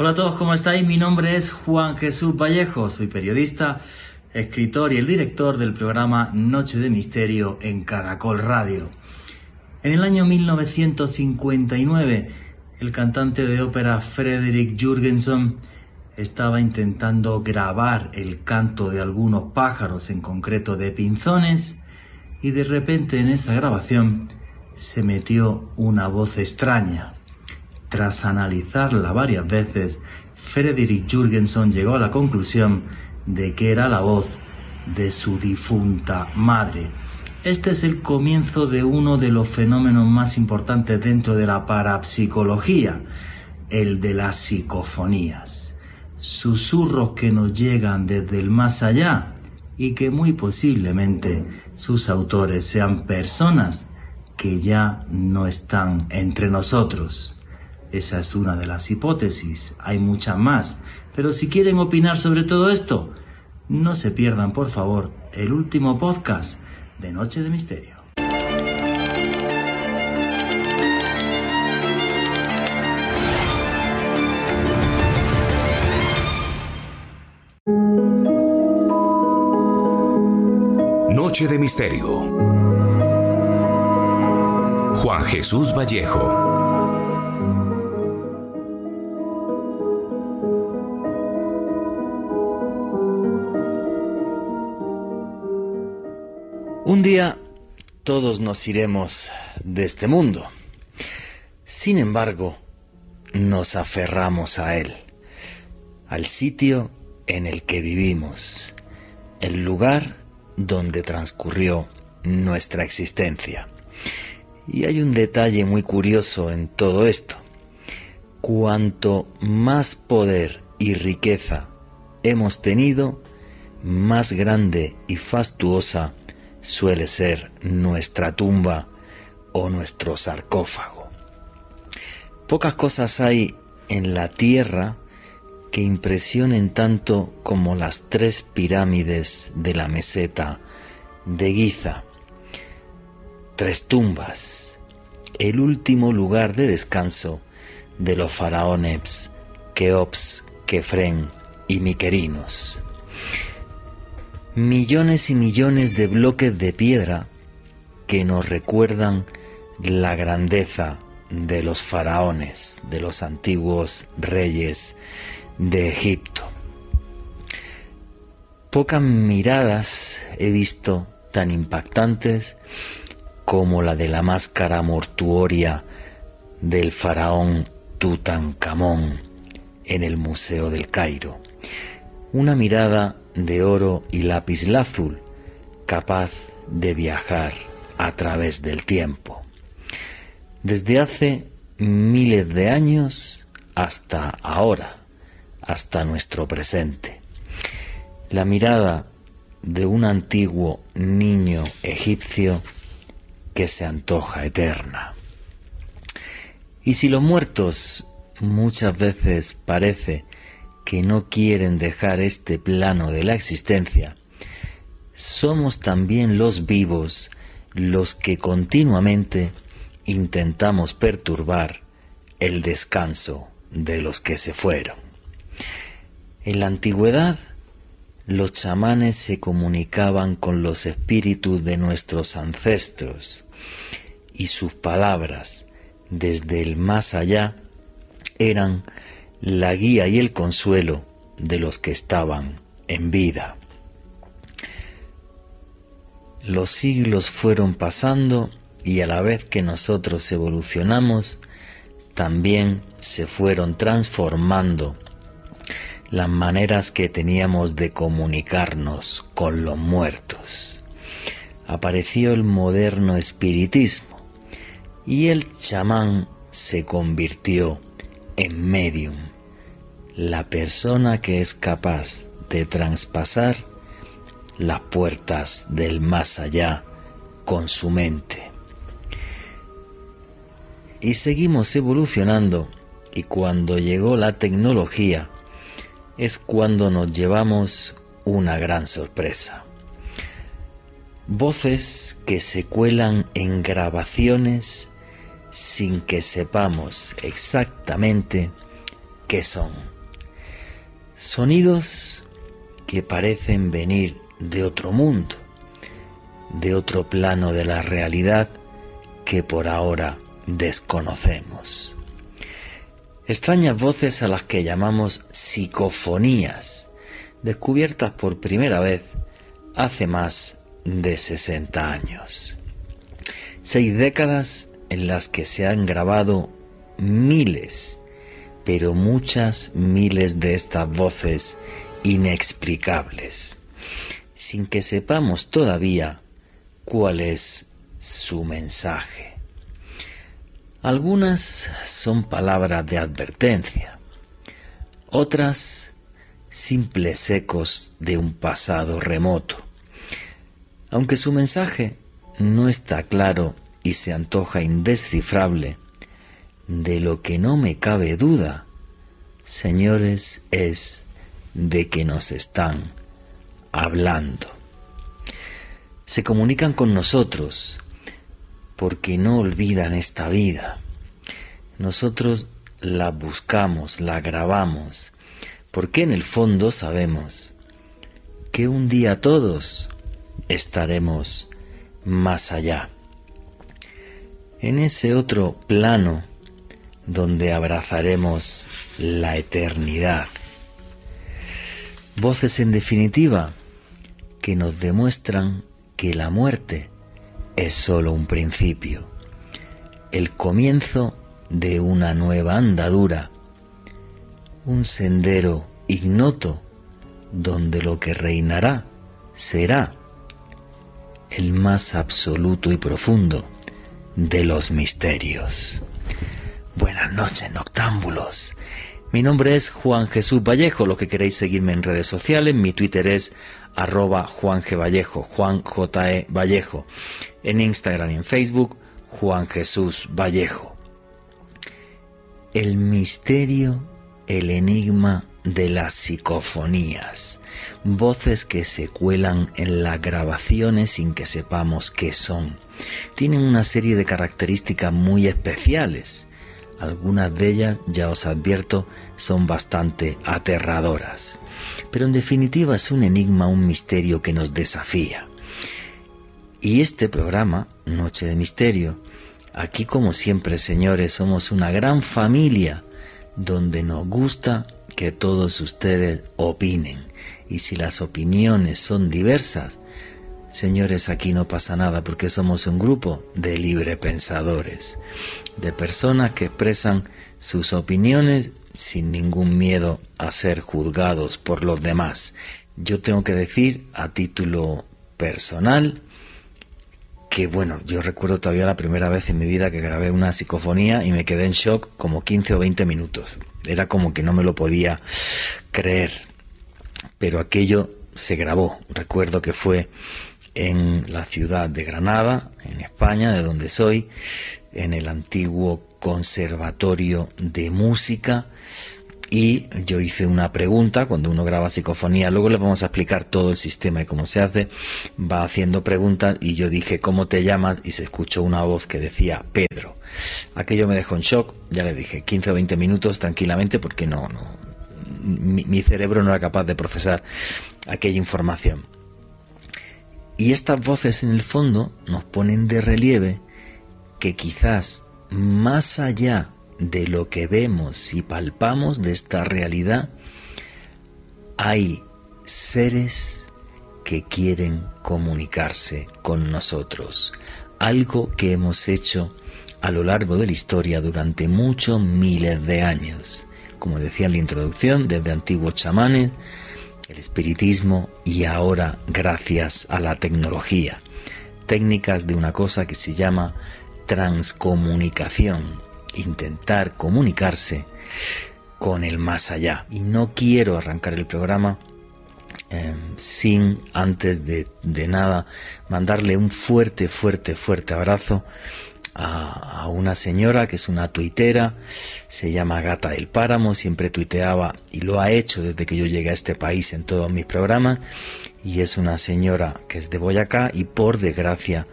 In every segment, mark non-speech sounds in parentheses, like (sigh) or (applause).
Hola a todos, ¿cómo estáis? Mi nombre es Juan Jesús Vallejo, soy periodista, escritor y el director del programa Noche de Misterio en Caracol Radio. En el año 1959, el cantante de ópera Frederick Jurgenson estaba intentando grabar el canto de algunos pájaros, en concreto de pinzones, y de repente en esa grabación se metió una voz extraña. Tras analizarla varias veces, Frederick Jurgenson llegó a la conclusión de que era la voz de su difunta madre. Este es el comienzo de uno de los fenómenos más importantes dentro de la parapsicología, el de las psicofonías. Susurros que nos llegan desde el más allá y que muy posiblemente sus autores sean personas que ya no están entre nosotros. Esa es una de las hipótesis, hay muchas más, pero si quieren opinar sobre todo esto, no se pierdan por favor el último podcast de Noche de Misterio. Noche de Misterio. Juan Jesús Vallejo. Un día todos nos iremos de este mundo. Sin embargo, nos aferramos a él, al sitio en el que vivimos, el lugar donde transcurrió nuestra existencia. Y hay un detalle muy curioso en todo esto. Cuanto más poder y riqueza hemos tenido, más grande y fastuosa suele ser nuestra tumba o nuestro sarcófago. Pocas cosas hay en la tierra que impresionen tanto como las tres pirámides de la meseta de Giza. Tres tumbas, el último lugar de descanso de los faraones Keops, Kefren y Miquerinos millones y millones de bloques de piedra que nos recuerdan la grandeza de los faraones, de los antiguos reyes de Egipto. Pocas miradas he visto tan impactantes como la de la máscara mortuoria del faraón Tutankamón en el Museo del Cairo. Una mirada de oro y lápiz azul, capaz de viajar a través del tiempo. Desde hace miles de años hasta ahora, hasta nuestro presente. La mirada de un antiguo niño egipcio que se antoja eterna. Y si los muertos muchas veces parece que no quieren dejar este plano de la existencia, somos también los vivos los que continuamente intentamos perturbar el descanso de los que se fueron. En la antigüedad, los chamanes se comunicaban con los espíritus de nuestros ancestros y sus palabras desde el más allá eran la guía y el consuelo de los que estaban en vida. Los siglos fueron pasando y a la vez que nosotros evolucionamos, también se fueron transformando las maneras que teníamos de comunicarnos con los muertos. Apareció el moderno espiritismo y el chamán se convirtió en medium la persona que es capaz de traspasar las puertas del más allá con su mente. Y seguimos evolucionando y cuando llegó la tecnología es cuando nos llevamos una gran sorpresa. Voces que se cuelan en grabaciones sin que sepamos exactamente qué son Sonidos que parecen venir de otro mundo, de otro plano de la realidad que por ahora desconocemos. Extrañas voces a las que llamamos psicofonías, descubiertas por primera vez hace más de 60 años. Seis décadas en las que se han grabado miles, pero muchas miles de estas voces inexplicables, sin que sepamos todavía cuál es su mensaje. Algunas son palabras de advertencia, otras simples ecos de un pasado remoto. Aunque su mensaje no está claro y se antoja indescifrable, de lo que no me cabe duda, señores, es de que nos están hablando. Se comunican con nosotros porque no olvidan esta vida. Nosotros la buscamos, la grabamos, porque en el fondo sabemos que un día todos estaremos más allá. En ese otro plano donde abrazaremos la eternidad. Voces en definitiva que nos demuestran que la muerte es sólo un principio, el comienzo de una nueva andadura, un sendero ignoto donde lo que reinará será el más absoluto y profundo de los misterios. Buenas noches, noctámbulos. Mi nombre es Juan Jesús Vallejo. Lo que queréis seguirme en redes sociales, mi Twitter es arroba Juan G. Vallejo, Juan J. E. Vallejo. En Instagram y en Facebook, Juan Jesús Vallejo. El misterio, el enigma de las psicofonías, voces que se cuelan en las grabaciones sin que sepamos qué son. Tienen una serie de características muy especiales. Algunas de ellas, ya os advierto, son bastante aterradoras. Pero en definitiva es un enigma, un misterio que nos desafía. Y este programa, Noche de Misterio, aquí como siempre, señores, somos una gran familia donde nos gusta que todos ustedes opinen. Y si las opiniones son diversas, señores, aquí no pasa nada porque somos un grupo de libre pensadores, de personas que expresan sus opiniones sin ningún miedo a ser juzgados por los demás. Yo tengo que decir a título personal que bueno, yo recuerdo todavía la primera vez en mi vida que grabé una psicofonía y me quedé en shock como 15 o 20 minutos. Era como que no me lo podía creer. Pero aquello se grabó. Recuerdo que fue en la ciudad de Granada, en España, de donde soy, en el antiguo Conservatorio de Música. Y yo hice una pregunta cuando uno graba psicofonía. Luego les vamos a explicar todo el sistema y cómo se hace. Va haciendo preguntas y yo dije, ¿cómo te llamas? Y se escuchó una voz que decía Pedro. Aquello me dejó en shock. Ya le dije, 15 o 20 minutos tranquilamente porque no, no, mi, cerebro no era capaz de procesar aquella información. Y estas voces en el fondo nos ponen de relieve que quizás más allá de lo que vemos y palpamos de esta realidad, hay seres que quieren comunicarse con nosotros, algo que hemos hecho a lo largo de la historia durante muchos miles de años. Como decía en la introducción, desde antiguos chamanes, el espiritismo y ahora gracias a la tecnología. Técnicas de una cosa que se llama transcomunicación, intentar comunicarse con el más allá. Y no quiero arrancar el programa eh, sin antes de nada mandarle un fuerte, fuerte, fuerte abrazo a, una señora que es una tuitera, se llama Gata del Páramo, siempre tuiteaba y lo ha hecho desde que yo llegué a este país en todos mis programas y es una señora que es de Boyacá y por desgracia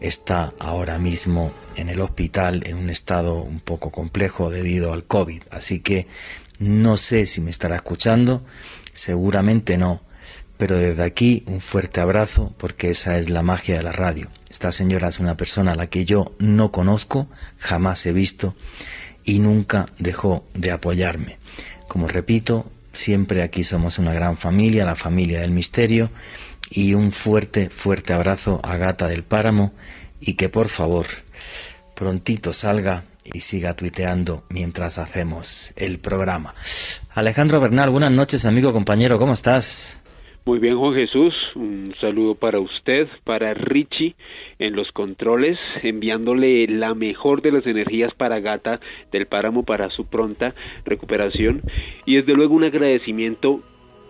está ahora mismo en el hospital en un estado un poco complejo debido al COVID. Así que no sé si me estará escuchando, Seguramente no, pero desde aquí un fuerte abrazo porque esa es la magia de la radio. Esta señora es una persona a la que yo no conozco, jamás he visto y nunca dejó de apoyarme. Como repito, siempre aquí somos una gran familia, la familia del misterio y un fuerte, fuerte abrazo a Gata del Páramo y que por favor prontito salga y siga tuiteando mientras hacemos el programa. Alejandro Bernal, buenas noches amigo, compañero, ¿cómo estás? Muy bien, Juan Jesús. Un saludo para usted, para Richie en los controles, enviándole la mejor de las energías para Gata del Páramo para su pronta recuperación. Y desde luego un agradecimiento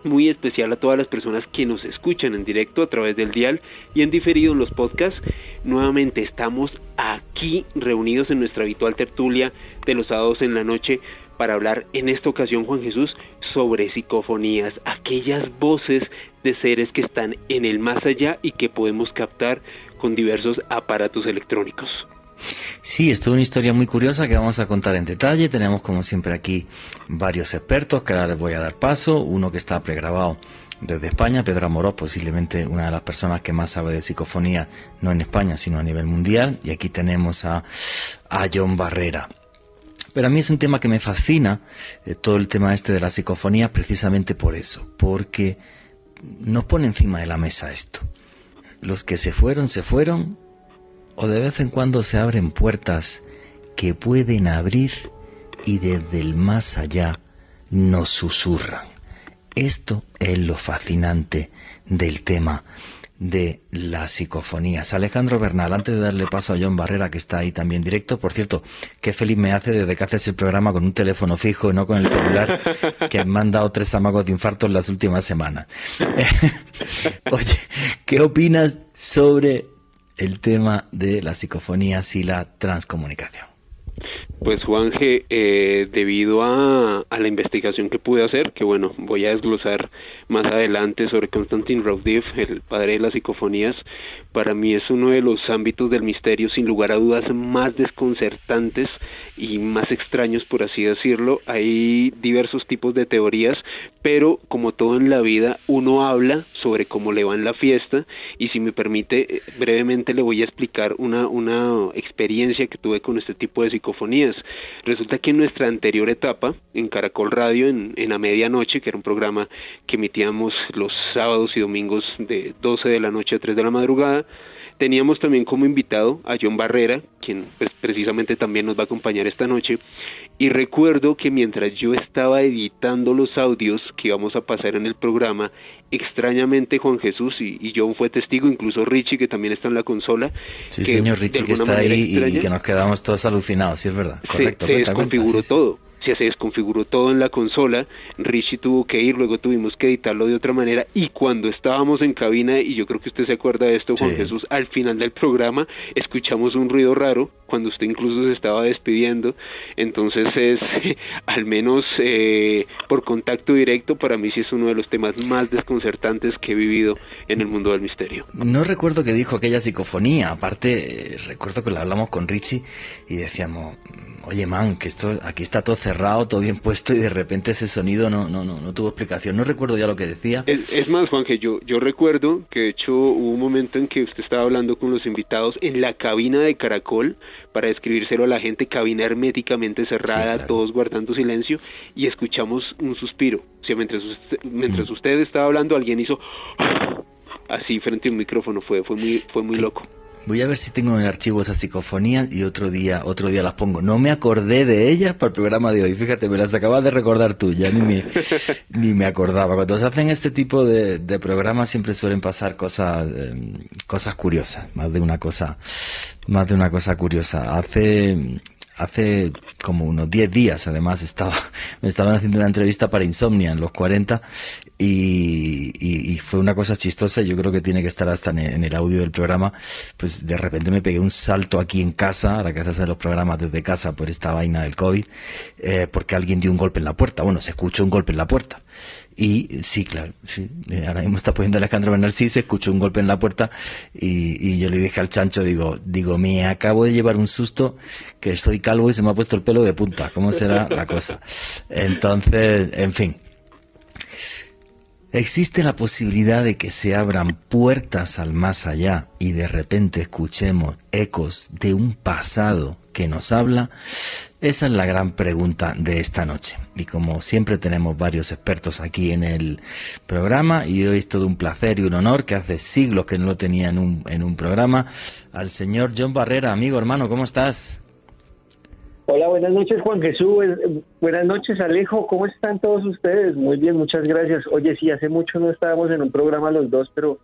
muy especial a todas las personas que nos escuchan en directo a través del dial y en diferido en los podcasts. Nuevamente estamos aquí reunidos en nuestra habitual tertulia de los sábados en la noche para hablar en esta ocasión, Juan Jesús, sobre psicofonías, aquellas voces de seres que están en el más allá y que podemos captar con diversos aparatos electrónicos. Sí, esto es una historia muy curiosa que vamos a contar en detalle. Tenemos como siempre aquí varios expertos que ahora les voy a dar paso. Uno que está pregrabado desde España, Pedro Amorós, posiblemente una de las personas que más sabe de psicofonía, no en España, sino a nivel mundial. Y aquí tenemos a, a John Barrera. Pero a mí es un tema que me fascina, eh, todo el tema este de la psicofonía, precisamente por eso, porque nos pone encima de la mesa esto. Los que se fueron, se fueron, o de vez en cuando se abren puertas que pueden abrir y desde el más allá nos susurran. Esto es lo fascinante del tema de las psicofonías. Alejandro Bernal, antes de darle paso a John Barrera, que está ahí también directo, por cierto, qué feliz me hace desde que haces el programa con un teléfono fijo y no con el celular, que me han dado tres amagos de infarto en las últimas semanas. (laughs) Oye, ¿qué opinas sobre el tema de las psicofonías y la transcomunicación? Pues Juanje, eh, debido a, a, la investigación que pude hacer, que bueno, voy a desglosar más adelante sobre Konstantin Rovdiv, el padre de las psicofonías, para mí es uno de los ámbitos del misterio sin lugar a dudas más desconcertantes y más extraños, por así decirlo. Hay diversos tipos de teorías, pero como todo en la vida, uno habla sobre cómo le va en la fiesta y si me permite, eh, brevemente le voy a explicar una, una experiencia que tuve con este tipo de psicofonías. Resulta que en nuestra anterior etapa, en Caracol Radio, en, en a medianoche, que era un programa que emitíamos los sábados y domingos de 12 de la noche a 3 de la madrugada, Teníamos también como invitado a John Barrera, quien pues, precisamente también nos va a acompañar esta noche. Y recuerdo que mientras yo estaba editando los audios que íbamos a pasar en el programa, extrañamente Juan Jesús y, John fue testigo, incluso Richie, que también está en la consola. Sí, señor Richie, que está ahí y que nos quedamos todos alucinados, sí es verdad. Correcto, se, desconfiguró todo se desconfiguró todo en la consola, Richie tuvo que ir, luego tuvimos que editarlo de otra manera y cuando estábamos en cabina, y yo creo que usted se acuerda de esto, Juan Jesús, al final del programa escuchamos un ruido raro cuando usted incluso se estaba despidiendo, entonces es (laughs) al menos eh, por contacto directo, para mí sí es uno de los temas más desconcertantes que he vivido en el mundo del misterio. No recuerdo que dijo aquella psicofonía, aparte eh, recuerdo que lo hablamos con Richie y decíamos oye man, que esto aquí está todo cerrado, todo bien puesto y de repente ese sonido no no no, no tuvo explicación. No recuerdo ya lo que decía. Es, más, Juan, que yo yo recuerdo que de hecho hubo un momento en que usted estaba hablando con los invitados en la cabina de Caracol para describírselo a la gente, cabina herméticamente cerrada, todos guardando silencio y escuchamos un suspiro. O sea, mientras usted, mientras mm. usted estaba hablando, alguien hizo así frente a un micrófono, fue fue muy fue muy loco. Voy a ver si tengo en el archivo esas psicofonías y otro día, otro día las pongo. No me acordé de ellas para el programa de hoy. Fíjate, me las acabas de recordar tú, ya ni me, (laughs) ni me acordaba. Cuando se hacen este tipo de, de programas siempre suelen pasar cosas, em, cosas curiosas, más de una cosa, más de una cosa curiosa. Hace, hace como unos 10 días, además, estaba, (laughs) me estaban haciendo una entrevista para Insomnia en los 40 y, fue una cosa chistosa, yo creo que tiene que estar hasta en el, audio del programa, pues de repente me pegué un salto aquí en casa, ahora que haces los programas desde casa por esta vaina del COVID, eh, porque alguien dio un golpe en la puerta, bueno, se escuchó un golpe en la puerta. Y sí, claro, sí, eh, ahora mismo está poniendo Alejandro Bernal, sí, se escuchó un golpe en la puerta y, y, yo le dije al chancho, digo, digo, me acabo de llevar un susto que soy calvo y se me ha puesto el pelo de punta, ¿cómo será la cosa? Entonces, en fin, Existe la posibilidad de que se abran puertas al más allá y de repente escuchemos ecos de un pasado que nos habla. Esa es la gran pregunta de esta noche. Y como siempre tenemos varios expertos aquí en el programa y hoy es todo un placer y un honor que hace siglos que no lo tenía en un, en un programa, al señor John Barrera. Amigo, hermano, ¿cómo estás? Hola, buenas noches Juan Jesús, buenas noches Alejo, ¿cómo están todos ustedes? Muy bien, muchas gracias. Oye, sí, hace mucho no estábamos en un programa los dos, pero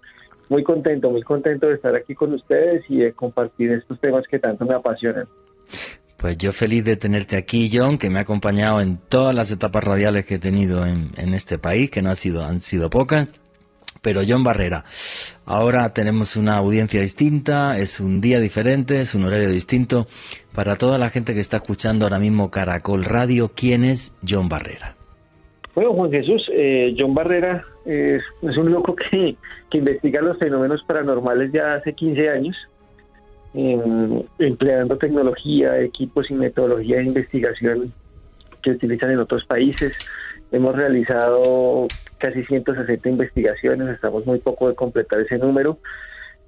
muy contento, muy contento de estar aquí con ustedes y de compartir estos temas que tanto me apasionan. Pues yo feliz de tenerte aquí, John, que me ha acompañado en todas las etapas radiales que he tenido en, en este país, que no ha sido, han sido pocas. Pero John Barrera, ahora tenemos una audiencia distinta, es un día diferente, es un horario distinto. Para toda la gente que está escuchando ahora mismo Caracol Radio, ¿quién es John Barrera? Bueno, Juan Jesús, eh, John Barrera es, un loco que, investiga los fenómenos paranormales ya hace 15 años, empleando tecnología, equipos y metodología de investigación que utilizan en otros países. Hemos realizado casi 160 investigaciones, estamos muy poco de completar ese número.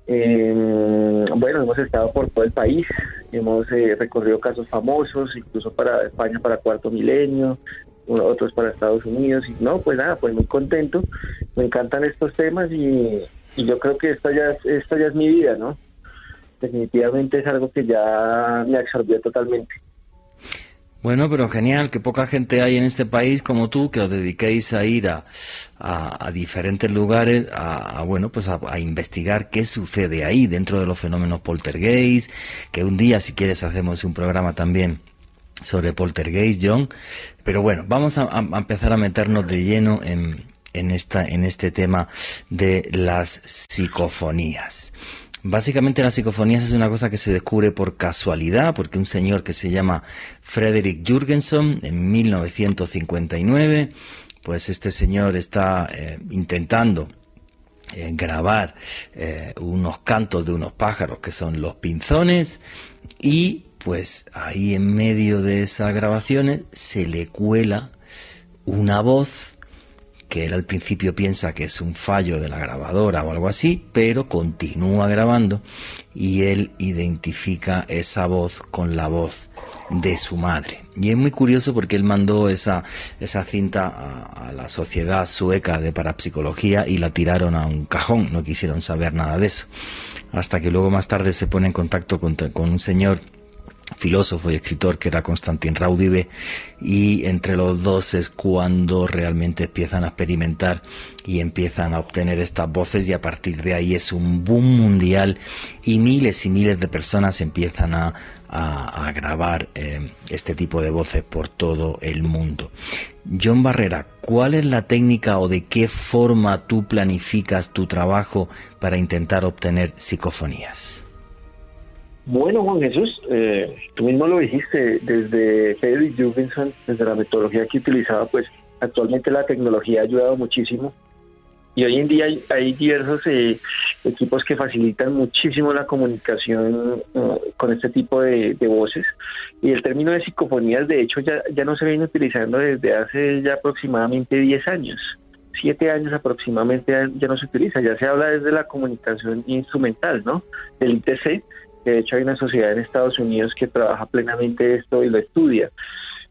Bueno, hemos estado por todo el país, hemos eh, recorrido casos famosos, incluso para España para Cuarto Milenio, otros para Estados Unidos, y no, pues nada, pues muy contento, me encantan estos temas y, yo creo que esta ya, esta ya es mi vida, ¿no? Definitivamente es algo que ya me absorbió totalmente. Bueno, pero genial, que poca gente hay en este país como tú que os dediquéis a ir a, a, diferentes lugares a, bueno, pues a, investigar qué sucede ahí dentro de los fenómenos poltergeist, que un día si quieres hacemos un programa también sobre poltergeist, John. Pero bueno, vamos a, empezar a meternos de lleno en, en, esta, en este tema de las psicofonías. Básicamente las psicofonías es una cosa que se descubre por casualidad, porque un señor que se llama Frederick Jurgenson en 1959, pues este señor está eh, intentando eh, grabar eh, unos cantos de unos pájaros que son los pinzones y pues ahí en medio de esas grabaciones se le cuela una voz que él al principio piensa que es un fallo de la grabadora o algo así, pero continúa grabando y él identifica esa voz con la voz de su madre. Y es muy curioso porque él mandó esa, esa cinta a, la sociedad sueca de parapsicología y la tiraron a un cajón, no quisieron saber nada de eso. Hasta que luego más tarde se pone en contacto con, con un señor filósofo y escritor que era Constantin Raudive y entre los dos es cuando realmente empiezan a experimentar y empiezan a obtener estas voces y a partir de ahí es un boom mundial y miles y miles de personas empiezan a, grabar eh, este tipo de voces por todo el mundo. John Barrera, ¿cuál es la técnica o de qué forma tú planificas tu trabajo para intentar obtener psicofonías? Bueno, Juan Jesús, eh, tú mismo lo dijiste, desde Frederick Jurgensen, desde la metodología que utilizaba, pues actualmente la tecnología ha ayudado muchísimo y hoy en día hay, diversos eh, equipos que facilitan muchísimo la comunicación eh, con este tipo de, voces y el término de psicofonías de hecho ya, ya no se viene utilizando desde hace ya aproximadamente 10 años. Siete años aproximadamente ya no se utiliza, ya se habla desde la comunicación instrumental, ¿no? Del ITC, de hecho, hay una sociedad en Estados Unidos que trabaja plenamente esto y lo estudia.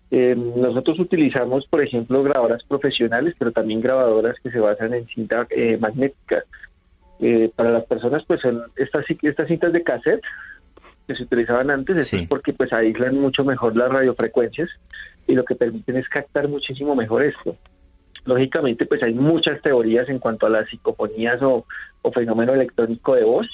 Eh, nosotros utilizamos, por ejemplo, grabadoras profesionales, pero también grabadoras que se basan en cinta eh, magnética. Eh, para las personas, pues son estas, estas cintas de cassette que se utilizaban antes, es porque pues aíslan mucho mejor las radiofrecuencias y lo que permiten es captar muchísimo mejor esto. Lógicamente, pues hay muchas teorías en cuanto a las psicofonías o, o fenómeno electrónico de voz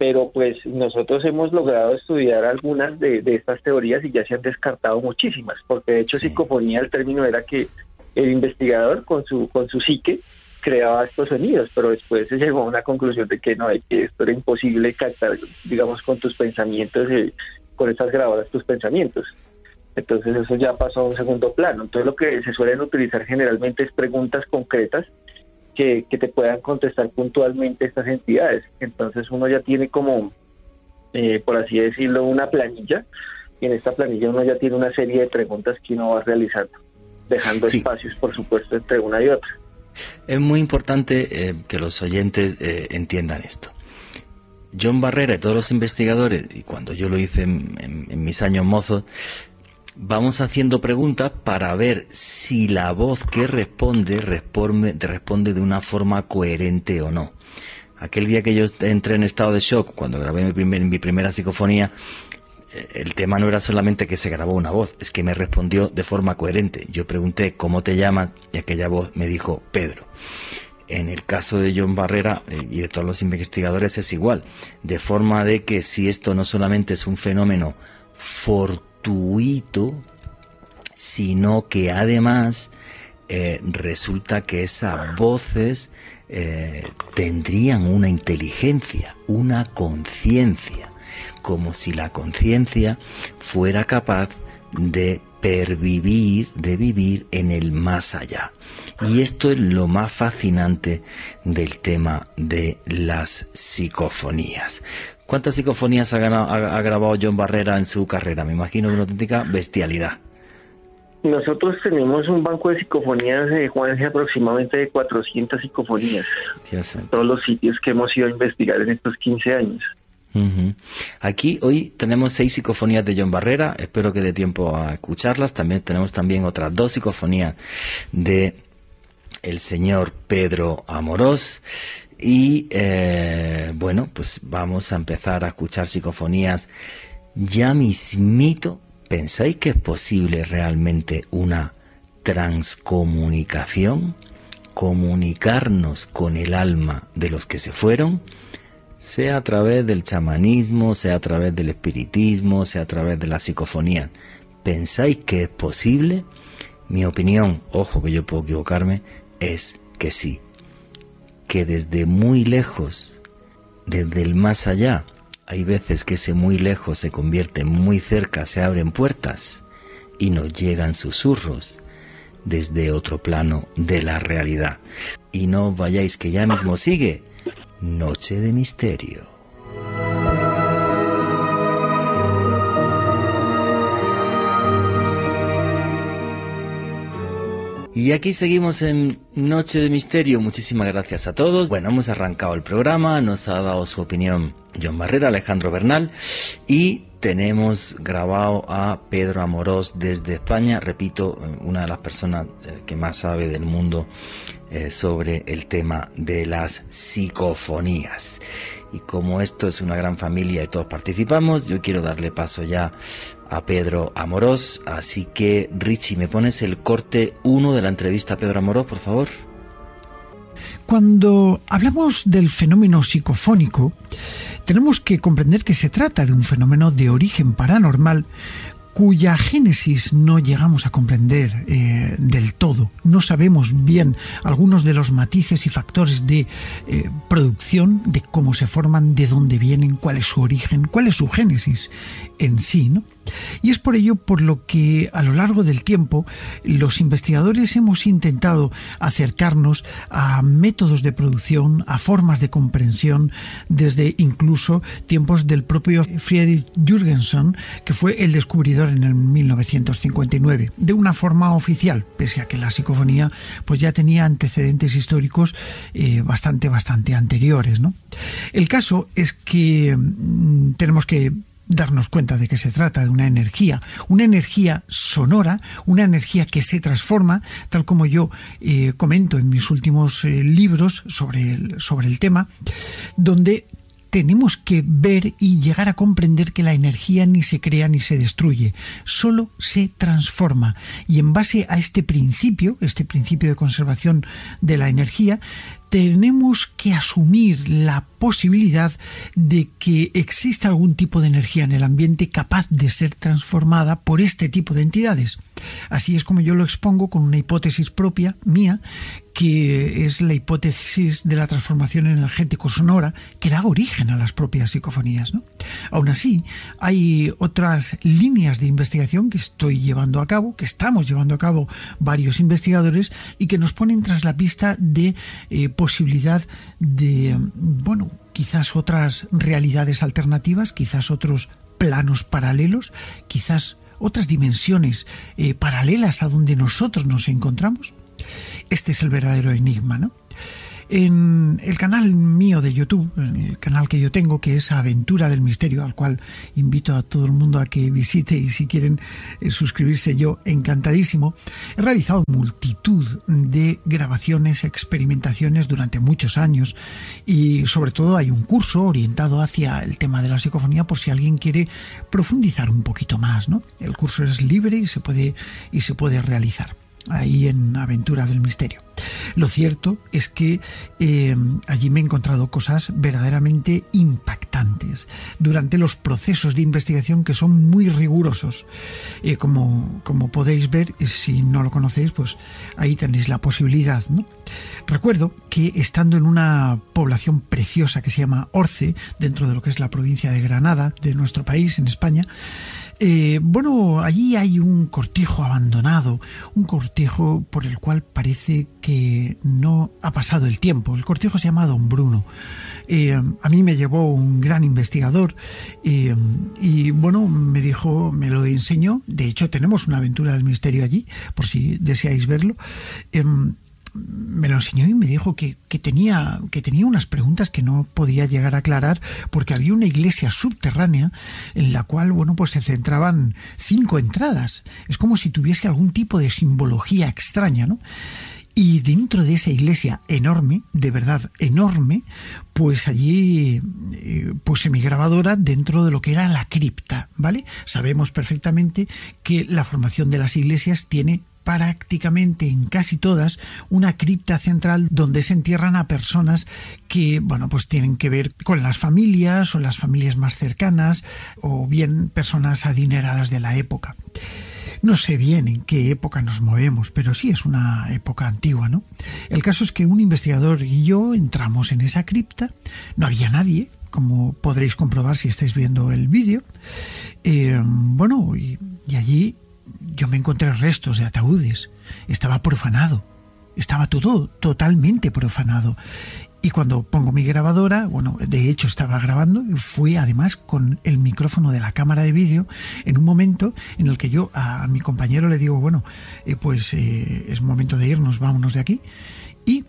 pero pues nosotros hemos logrado estudiar algunas de, estas teorías y ya se han descartado muchísimas, porque de hecho psicofonía el término era que el investigador con su con su psique creaba estos sonidos, pero después se llegó a una conclusión de que no, hay que esto era imposible captar, digamos, con tus pensamientos, eh, con estas grabadoras tus pensamientos. Entonces eso ya pasó a un segundo plano. Entonces lo que se suelen utilizar generalmente es preguntas concretas que, te puedan contestar puntualmente estas entidades. Entonces uno ya tiene como, eh, por así decirlo, una planilla y en esta planilla uno ya tiene una serie de preguntas que uno va realizando, dejando espacios, por supuesto, entre una y otra. Es muy importante eh, que los oyentes eh, entiendan esto. John Barrera y todos los investigadores, y cuando yo lo hice en, mis años mozos, vamos haciendo preguntas para ver si la voz que responde, responde responde de una forma coherente o no. Aquel día que yo entré en estado de shock, cuando grabé mi, primer, mi primera psicofonía, eh, el tema no era solamente que se grabó una voz, es que me respondió de forma coherente. Yo pregunté cómo te llamas y aquella voz me dijo Pedro. En el caso de John Barrera eh, y de todos los investigadores es igual, de forma de que si esto no solamente es un fenómeno fortuito, sino que además eh, resulta que esas voces tendrían una inteligencia, una conciencia como si la conciencia fuera capaz de pervivir, de vivir en el más allá. Y esto es lo más fascinante del tema de las psicofonías. ¿Cuántas psicofonías ha, grabado John Barrera en su carrera? Me imagino que una auténtica bestialidad. Nosotros tenemos un banco de psicofonías, de Juan, aproximadamente de 400 psicofonías. Todos los sitios que hemos ido a investigar en estos 15 años. Aquí hoy tenemos seis psicofonías de John Barrera, espero que dé tiempo a escucharlas. También tenemos también otras dos psicofonías de el señor Pedro Amorós. Y eh, bueno, pues vamos a empezar a escuchar psicofonías ya mismito. ¿Pensáis que es posible realmente una transcomunicación? Comunicarnos con el alma de los que se fueron sea a través del chamanismo, sea a través del espiritismo, sea a través de la psicofonía. ¿Pensáis que es posible? Mi opinión, ojo que yo puedo equivocarme, es que sí. Que desde muy lejos, desde el más allá, hay veces que ese muy lejos se convierte en muy cerca, se abren puertas y nos llegan susurros desde otro plano de la realidad. Y no vayáis que ya mismo sigue Noche de Misterio. Y aquí seguimos en Noche de Misterio. Muchísimas gracias a todos. Bueno, hemos arrancado el programa, nos ha dado su opinión John Barrera, Alejandro Bernal y tenemos grabado a Pedro Amorós desde España, repito, una de las personas eh, que más sabe del mundo eh, sobre el tema de las psicofonías. Y como esto es una gran familia y todos participamos, yo quiero darle paso ya a Pedro Amorós. Así que, Richie, ¿me pones el corte 1 de la entrevista a Pedro Amorós, por favor? Cuando hablamos del fenómeno psicofónico, tenemos que comprender que se trata de un fenómeno de origen paranormal cuya génesis no llegamos a comprender eh, del todo. No sabemos bien algunos de los matices y factores de eh, producción, de cómo se forman, de dónde vienen, cuál es su origen, cuál es su génesis en sí. ¿no? Y es por ello por lo que a lo largo del tiempo los investigadores hemos intentado acercarnos a métodos de producción, a formas de comprensión, desde incluso tiempos del propio Friedrich Jürgensen, que fue el descubridor en el 1959, de una forma oficial, pese a que la psicofonía pues ya tenía antecedentes históricos eh, bastante, bastante anteriores. ¿no? El caso es que mm, tenemos que darnos cuenta de que se trata de una energía, una energía sonora, una energía que se transforma, tal como yo eh, comento en mis últimos eh, libros sobre el, sobre el tema, donde tenemos que ver y llegar a comprender que la energía ni se crea ni se destruye, solo se transforma. Y en base a este principio, este principio de conservación de la energía, tenemos que asumir la posibilidad de que exista algún tipo de energía en el ambiente capaz de ser transformada por este tipo de entidades. Así es como yo lo expongo con una hipótesis propia mía, que es la hipótesis de la transformación energético-sonora que da origen a las propias psicofonías. ¿no? Aún así, hay otras líneas de investigación que estoy llevando a cabo, que estamos llevando a cabo varios investigadores y que nos ponen tras la pista de eh, posibilidad de, bueno, quizás otras realidades alternativas, quizás otros planos paralelos, quizás otras dimensiones eh, paralelas a donde nosotros nos encontramos. Este es el verdadero enigma, ¿no? En el canal mío de YouTube, el canal que yo tengo, que es Aventura del Misterio, al cual invito a todo el mundo a que visite y si quieren eh, suscribirse yo, encantadísimo, he realizado multitud de grabaciones, experimentaciones durante muchos años y sobre todo hay un curso orientado hacia el tema de la psicofonía por si alguien quiere profundizar un poquito más, ¿no? El curso es libre y se puede, y se puede realizar ahí en Aventura del Misterio. Lo cierto es que eh, allí me he encontrado cosas verdaderamente impactantes durante los procesos de investigación que son muy rigurosos. Eh, como, como podéis ver, si no lo conocéis, pues ahí tenéis la posibilidad. Recuerdo que estando en una población preciosa que se llama Orce, dentro de lo que es la provincia de Granada, de nuestro país, en España, eh, bueno, allí hay un cortijo abandonado, un cortijo por el cual parece que no ha pasado el tiempo. El cortijo se llama Don Bruno. Eh, a mí me llevó un gran investigador eh, y bueno, me dijo, me lo enseñó. De hecho, tenemos una aventura del misterio allí, por si deseáis verlo me lo enseñó y me dijo que, tenía, que tenía unas preguntas que no podía llegar a aclarar porque había una iglesia subterránea en la cual, bueno, pues se centraban cinco entradas. Es como si tuviese algún tipo de simbología extraña, ¿no? Y dentro de esa iglesia enorme, de verdad enorme, pues allí eh, puse mi grabadora dentro de lo que era la cripta, ¿vale? Sabemos perfectamente que la formación de las iglesias tiene prácticamente en casi todas una cripta central donde se entierran a personas que, bueno, pues tienen que ver con las familias o las familias más cercanas o bien personas adineradas de la época. No sé bien en qué época nos movemos, pero sí es una época antigua, ¿no? El caso es que un investigador y yo entramos en esa cripta, no había nadie, como podréis comprobar si estáis viendo el vídeo. Eh, bueno, y allí yo me encontré restos de ataúdes. Estaba profanado. Estaba todo totalmente profanado. Y cuando pongo mi grabadora, bueno, de hecho estaba grabando, fui además con el micrófono de la cámara de vídeo en un momento en el que yo a, mi compañero le digo, bueno, eh, pues eh, es momento de irnos, vámonos de aquí. Y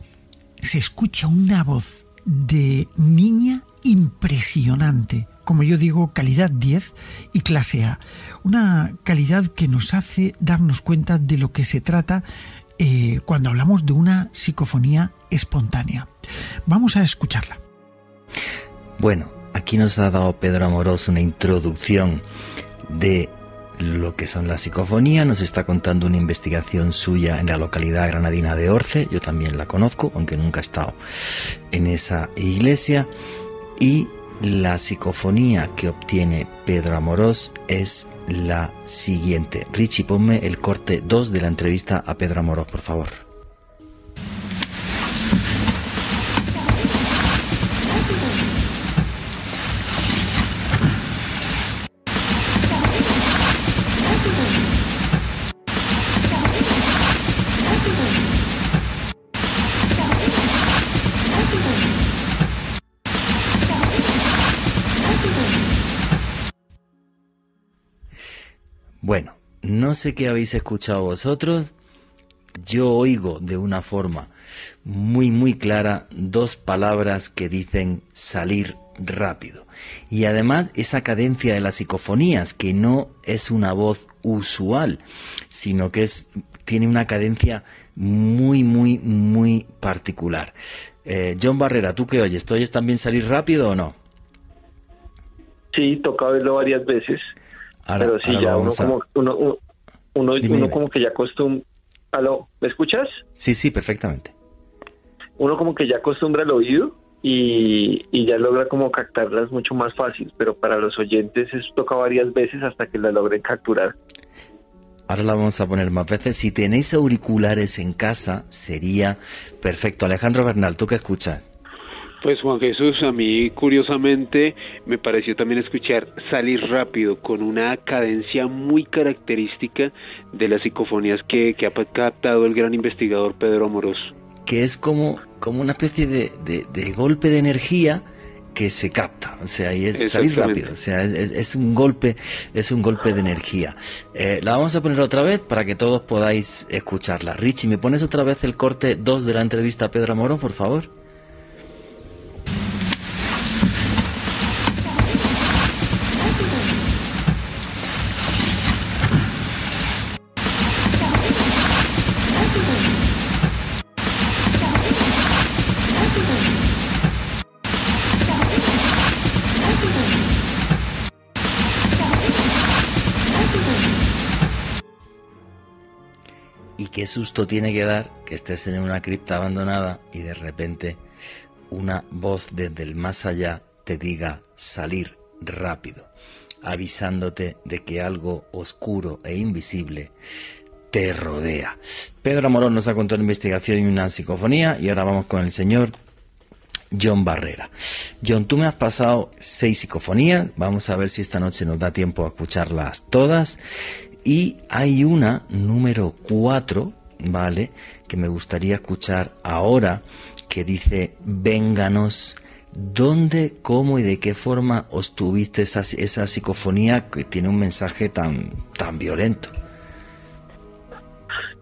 se escucha una voz de niña impresionante, como yo digo, calidad 10 y clase A. Una calidad que nos hace darnos cuenta de lo que se trata eh, cuando hablamos de una psicofonía espontánea. Vamos a escucharla. Bueno, aquí nos ha dado Pedro Amorós una introducción de lo que son las psicofonías, nos está contando una investigación suya en la localidad granadina de Orce, yo también la conozco, aunque nunca he estado en esa iglesia, y la psicofonía que obtiene Pedro Amorós es la siguiente. Richie, ponme el corte 2 de la entrevista a Pedro Amorós, por favor. No sé qué habéis escuchado vosotros. Yo oigo de una forma muy, muy clara dos palabras que dicen salir rápido. Y además esa cadencia de las psicofonías, que no es una voz usual, sino que es, tiene una cadencia muy, muy, muy particular. Eh, John Barrera, ¿tú qué oyes? ¿Tú oyes también salir rápido o no? Sí, toca verlo varias veces pero sí, ya uno, como, uno, uno, como que ya acostumbra... ¿Aló? ¿Me escuchas? Sí, sí, perfectamente. Uno como que ya acostumbra el oído y, y, ya logra como captarlas mucho más fácil, pero para los oyentes eso toca varias veces hasta que la logren capturar. Ahora la vamos a poner más veces. Si tenéis auriculares en casa, sería perfecto. Alejandro Bernal, ¿tú qué escuchas? Pues Juan Jesús, a mí curiosamente me pareció también escuchar salir rápido con una cadencia muy característica de las psicofonías que, ha captado el gran investigador Pedro Amorós. Que es como, como una especie de, golpe de energía que se capta, o sea, y es salir rápido, o sea, es, un golpe, es un golpe de energía. Eh, la vamos a poner otra vez para que todos podáis escucharla. Richie, ¿me pones otra vez el corte 2 de la entrevista a Pedro Amorós, por favor? Susto tiene que dar que estés en una cripta abandonada y de repente una voz desde el más allá te diga salir rápido, avisándote de que algo oscuro e invisible te rodea. Pedro Amorón nos ha contado una investigación y una psicofonía y ahora vamos con el señor John Barrera. John, tú me has pasado seis psicofonías, vamos a ver si esta noche nos da tiempo a escucharlas todas y hay una, número 4, ¿vale? Que me gustaría escuchar ahora, que dice, vénganos. ¿Dónde, cómo y de qué forma obtuviste esa, esa psicofonía que tiene un mensaje tan, tan violento?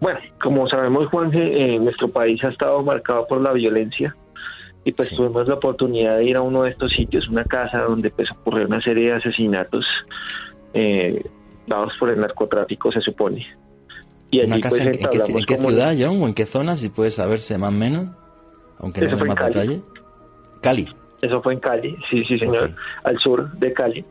Bueno, como sabemos, Juan, eh, nuestro país ha estado marcado por la violencia y pues tuvimos la oportunidad de ir a uno de estos sitios, una casa donde pues ocurrió una serie de asesinatos eh, dados por el narcotráfico, se supone. Y allí, pues, en, qué, ciudad, John, o en qué zona, si puede saberse más o menos? Aunque no más detalle. Cali. Eso fue en Cali, sí, sí, señor, al sur de Cali.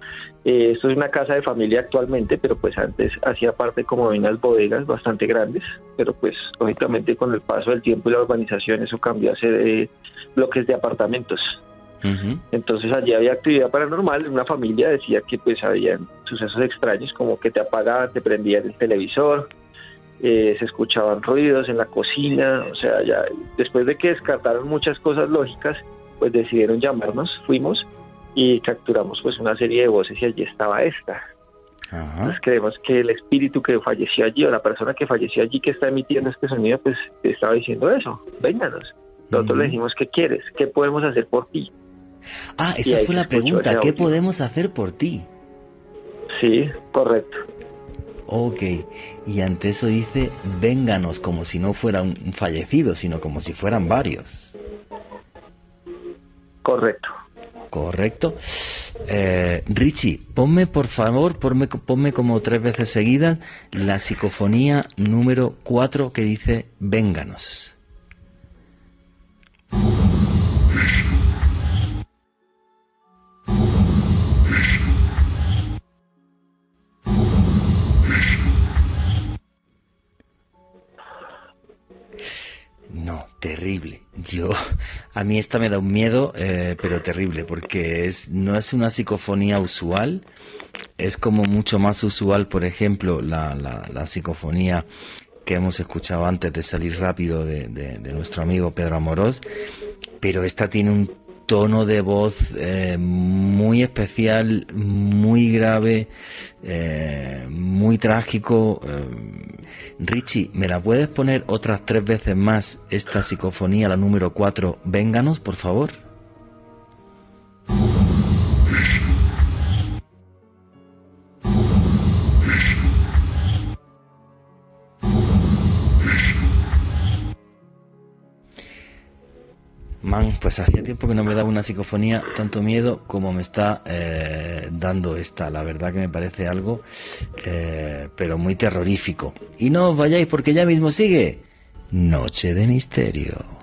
Eh, esto es una casa de familia actualmente, pero pues antes hacía parte como de unas bodegas bastante grandes, pero pues lógicamente con el paso del tiempo y la urbanización eso cambió a ser eh, bloques de apartamentos. Entonces allí había actividad paranormal, una familia decía que pues había sucesos extraños como que te apagaban, te prendían el televisor, eh, se escuchaban ruidos en la cocina, o sea, ya después de que descartaron muchas cosas lógicas, pues decidieron llamarnos, fuimos y capturamos pues una serie de voces y allí estaba esta. Entonces creemos que el espíritu que falleció allí o la persona que falleció allí que está emitiendo este sonido pues estaba diciendo eso, vénganos. Nosotros le dijimos, ¿qué quieres? ¿Qué podemos hacer por ti? Ah, esa fue la pregunta. ¿Qué podemos hacer por ti? Sí, correcto. Ok, y ante eso dice, vénganos como si no fuera un fallecido, sino como si fueran varios. Correcto. Correcto. Eh, Richie, ponme por favor, ponme, ponme como tres veces seguidas la psicofonía número 4 que dice, vénganos. Terrible. Yo, a mí esta me da un miedo, eh, pero terrible, porque es, no es una psicofonía usual, es como mucho más usual, por ejemplo, la, la, psicofonía que hemos escuchado antes de salir rápido de, de nuestro amigo Pedro Amorós, pero esta tiene un tono de voz eh, muy especial, muy grave, eh, muy trágico. Eh, Richie, ¿me la puedes poner otras tres veces más esta psicofonía, la número cuatro? Vénganos, por favor. Man, pues hacía tiempo que no me daba una psicofonía tanto miedo como me está eh, dando esta. La verdad que me parece algo, eh, pero muy terrorífico. Y no os vayáis porque ya mismo sigue Noche de Misterio.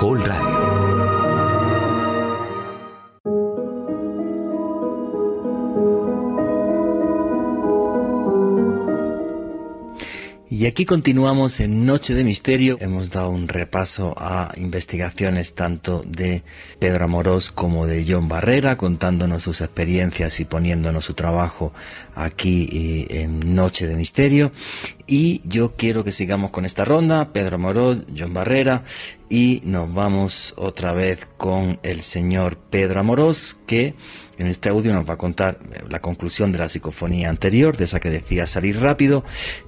Caracol Radio. Y aquí continuamos en Noche de Misterio. Hemos dado un repaso a investigaciones tanto de Pedro Amorós como de John Barrera, contándonos sus experiencias y poniéndonos su trabajo aquí en Noche de Misterio. Y yo quiero que sigamos con esta ronda, Pedro Amorós, John Barrera, y nos vamos otra vez con el señor Pedro Amorós, que en este audio nos va a contar la conclusión de la psicofonía anterior, de esa que decía salir rápido,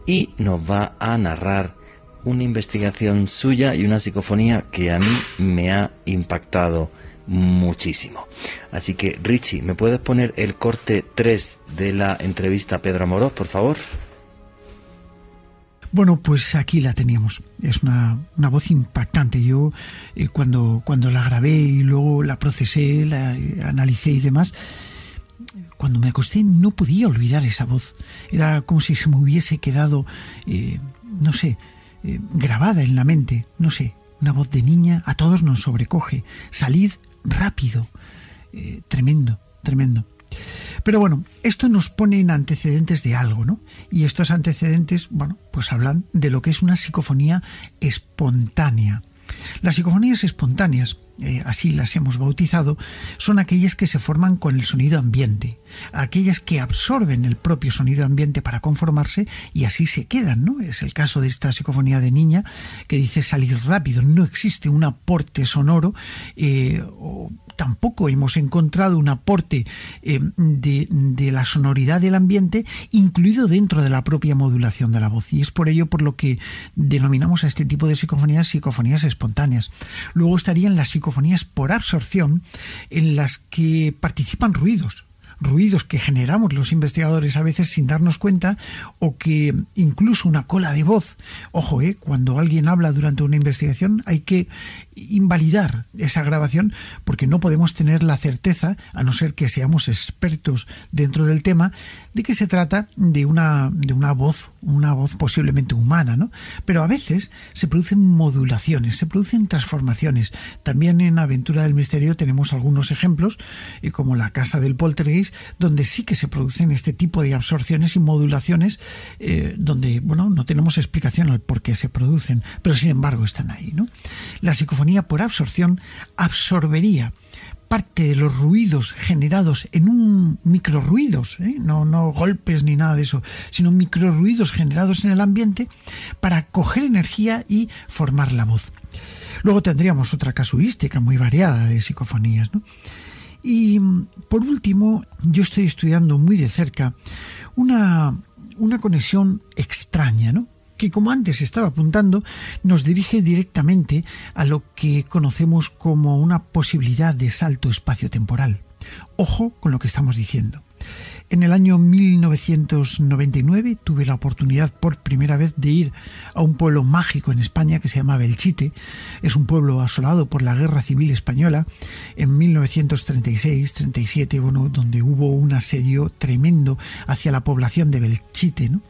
y nos va a narrar una investigación suya y una psicofonía que a mí me ha impactado muchísimo. Así que Richie, ¿me puedes poner el corte 3 de la entrevista a Pedro Amorós, por favor? Bueno, pues aquí la teníamos. Es una, voz impactante. Yo eh, cuando, cuando la grabé y luego la procesé, la analicé y demás, cuando me acosté no podía olvidar esa voz. Era como si se me hubiese quedado, eh, no sé, eh, grabada en la mente. No sé, una voz de niña a todos nos sobrecoge. Salid rápido. tremendo, tremendo. Pero bueno, esto nos pone en antecedentes de algo, ¿no? Y estos antecedentes, bueno, pues hablan de lo que es una psicofonía espontánea. Las psicofonías espontáneas, eh, así las hemos bautizado, son aquellas que se forman con el sonido ambiente, aquellas que absorben el propio sonido ambiente para conformarse y así se quedan, ¿no? Es el caso de esta psicofonía de niña que dice salir rápido, no existe un aporte sonoro eh, tampoco hemos encontrado un aporte eh, de, la sonoridad del ambiente incluido dentro de la propia modulación de la voz. Y es por ello por lo que denominamos a este tipo de psicofonías psicofonías espontáneas. Luego estarían las psicofonías por absorción, en las que participan ruidos ruidos que generamos los investigadores a veces sin darnos cuenta o que incluso una cola de voz. Ojo, ¿eh? cuando alguien habla durante una investigación hay que invalidar esa grabación porque no podemos tener la certeza, a no ser que seamos expertos dentro del tema, de que se trata de una, de una voz, una voz posiblemente humana, ¿no? Pero a veces se producen modulaciones, se producen transformaciones. También en Aventura del Misterio tenemos algunos ejemplos, como la casa del poltergeist, donde sí que se producen este tipo de absorciones y modulaciones, eh, donde, bueno, no tenemos explicación al por qué se producen, pero sin embargo están ahí, ¿no? La psicofonía por absorción absorbería parte de los ruidos generados en un microruidos, ¿eh? no, no golpes ni nada de eso, sino microruidos generados en el ambiente para coger energía y formar la voz. Luego tendríamos otra casuística muy variada de psicofonías. Y por último, yo estoy estudiando muy de cerca una, una conexión extraña, ¿no? Que como antes estaba apuntando, nos dirige directamente a lo que conocemos como una posibilidad de salto espacio-temporal. Ojo con lo que estamos diciendo. En el año 1999 tuve la oportunidad por primera vez de ir a un pueblo mágico en España que se llama Belchite. Es un pueblo asolado por la Guerra Civil Española en 1936-37, bueno, donde hubo un asedio tremendo hacia la población de Belchite, ¿no?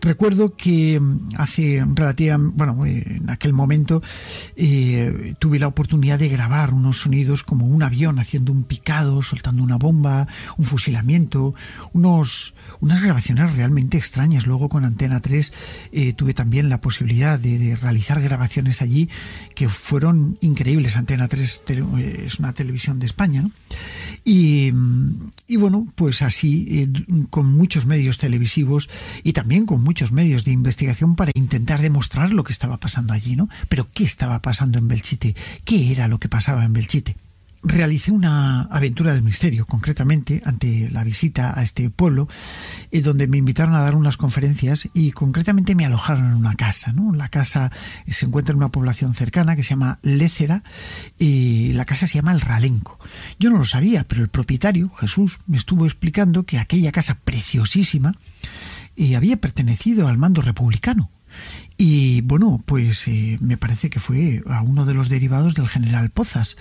Recuerdo que mm, hace relativamente, bueno, en aquel momento eh, tuve la oportunidad de grabar unos sonidos como un avión haciendo un picado, soltando una bomba, un fusilamiento, unos, unas grabaciones realmente extrañas. Luego con Antena 3 eh, tuve también la posibilidad de, realizar grabaciones allí que fueron increíbles. Antena 3 eh, es una televisión de España. Y, y bueno, pues así, con muchos medios televisivos y también con muchos medios de investigación para intentar demostrar lo que estaba pasando allí, ¿no? Pero ¿qué estaba pasando en Belchite? ¿Qué era lo que pasaba en Belchite? realicé una aventura del misterio, concretamente ante la visita a este pueblo, eh, donde me invitaron a dar unas conferencias y concretamente me alojaron en una casa. ¿no? La casa se encuentra en una población cercana que se llama Lécera y la casa se llama El Ralenco. Yo no lo sabía, pero el propietario, Jesús, me estuvo explicando que aquella casa preciosísima y había pertenecido al mando republicano. Y bueno, pues eh, me parece que fue a uno de los derivados del general Pozas.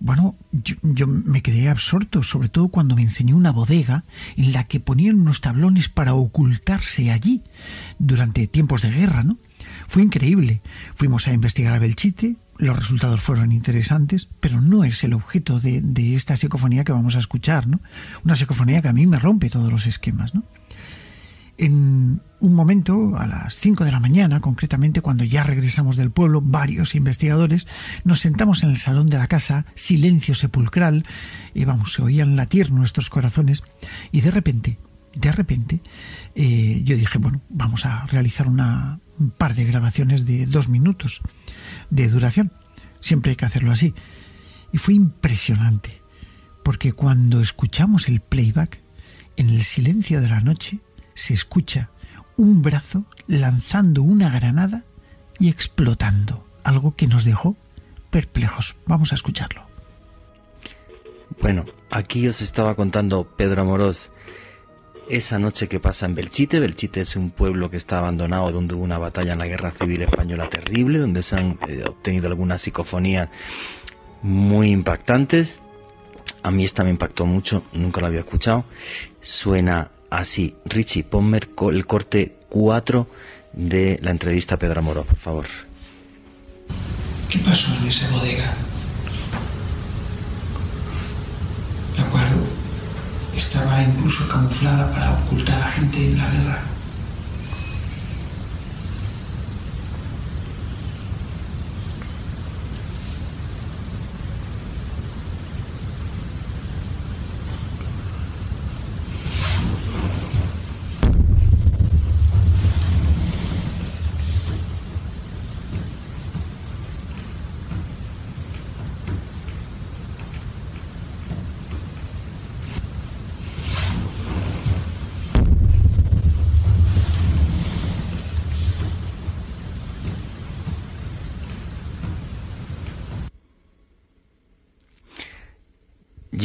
Bueno, yo, me quedé absorto, sobre todo cuando me enseñó una bodega en la que ponían unos tablones para ocultarse allí durante tiempos de guerra, ¿no? Fue increíble. Fuimos a investigar a Belchite, los resultados fueron interesantes, pero no es el objeto de, de esta psicofonía que vamos a escuchar, ¿no? Una psicofonía que a mí me rompe todos los esquemas, ¿no? En un momento, a las 5 de la mañana, concretamente cuando ya regresamos del pueblo, varios investigadores, nos sentamos en el salón de la casa, silencio sepulcral, y vamos, se oían latir nuestros corazones, y de repente de repente eh, yo dije, bueno, vamos a realizar una, un par de grabaciones de dos minutos de duración. Siempre hay que hacerlo así. Y fue impresionante, porque cuando escuchamos el playback, en el silencio de la noche se escucha un brazo lanzando una granada y explotando, algo que nos dejó perplejos. Vamos a escucharlo. Bueno, aquí os estaba contando Pedro Amorós esa noche que pasa en Belchite. Belchite es un pueblo que está abandonado, donde hubo una batalla en la Guerra Civil Española terrible, donde se han eh, obtenido algunas psicofonías muy impactantes. A mí esta me impactó mucho, nunca la había escuchado. Suena así. Richie, ponme el corte 4 de la entrevista a Pedro Amorós, por favor. ¿Qué pasó en esa bodega? La cual estaba incluso camuflada para ocultar a gente en la guerra.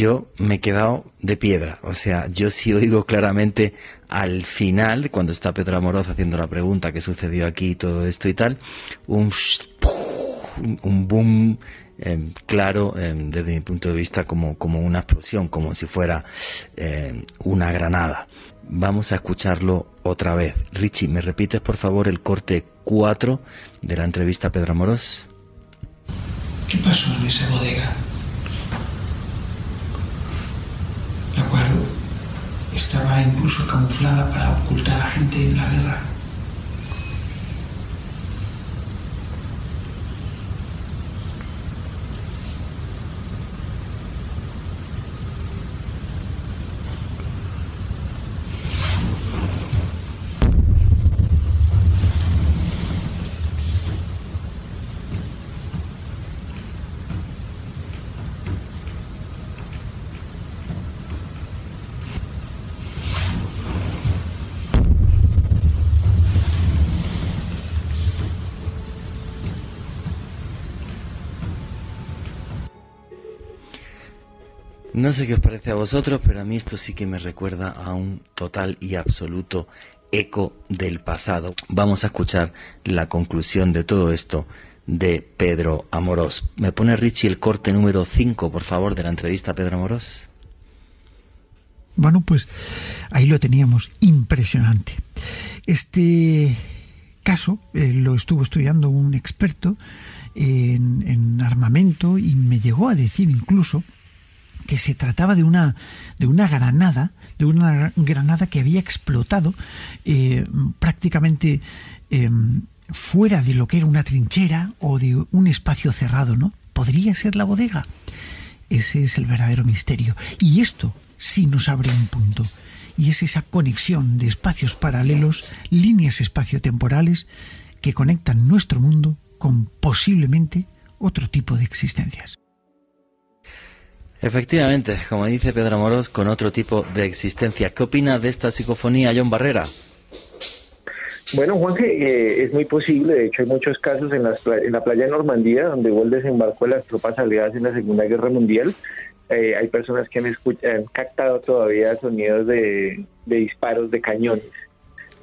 Yo me he quedado de piedra. O sea, yo sí oigo claramente al final, cuando está Pedro Amoroz haciendo la pregunta qué sucedió aquí, todo esto y tal, un, un boom em, claro em, desde mi punto de vista como, como una explosión, como si fuera em, una granada. Vamos a escucharlo otra vez. Richie, ¿me repites por favor el corte 4 de la entrevista a Pedro Amorós? ¿Qué pasó en esa bodega? La cual estaba incluso camuflada para ocultar a gente en la guerra. No sé qué os parece a vosotros, pero a mí esto sí que me recuerda a un total y absoluto eco del pasado. Vamos a escuchar la conclusión de todo esto de Pedro Amorós. ¿Me pone Richie el corte número 5, por favor, de la entrevista a Pedro Amorós? Bueno, pues ahí lo teníamos, impresionante. Este caso eh, lo estuvo estudiando un experto en, en armamento y me llegó a decir incluso que se trataba de una, de una granada, de una granada que había explotado eh, prácticamente em, fuera de lo que era una trinchera o de un espacio cerrado, ¿no? ¿Podría ser la bodega? Ese es el verdadero misterio. Y esto sí nos abre un punto. Y es esa conexión de espacios paralelos, líneas espaciotemporales, que conectan nuestro mundo con posiblemente otro tipo de existencias. Efectivamente, como dice Pedro Moros, con otro tipo de existencia. ¿Qué opina de esta psicofonía, John Barrera? Bueno, Juanje, eh, es muy posible. De hecho, hay muchos casos en, en la playa de Normandía, donde el desembarco de las tropas aliadas en la Segunda Guerra Mundial. Eh, hay personas que han, han captado todavía sonidos de, de disparos de cañones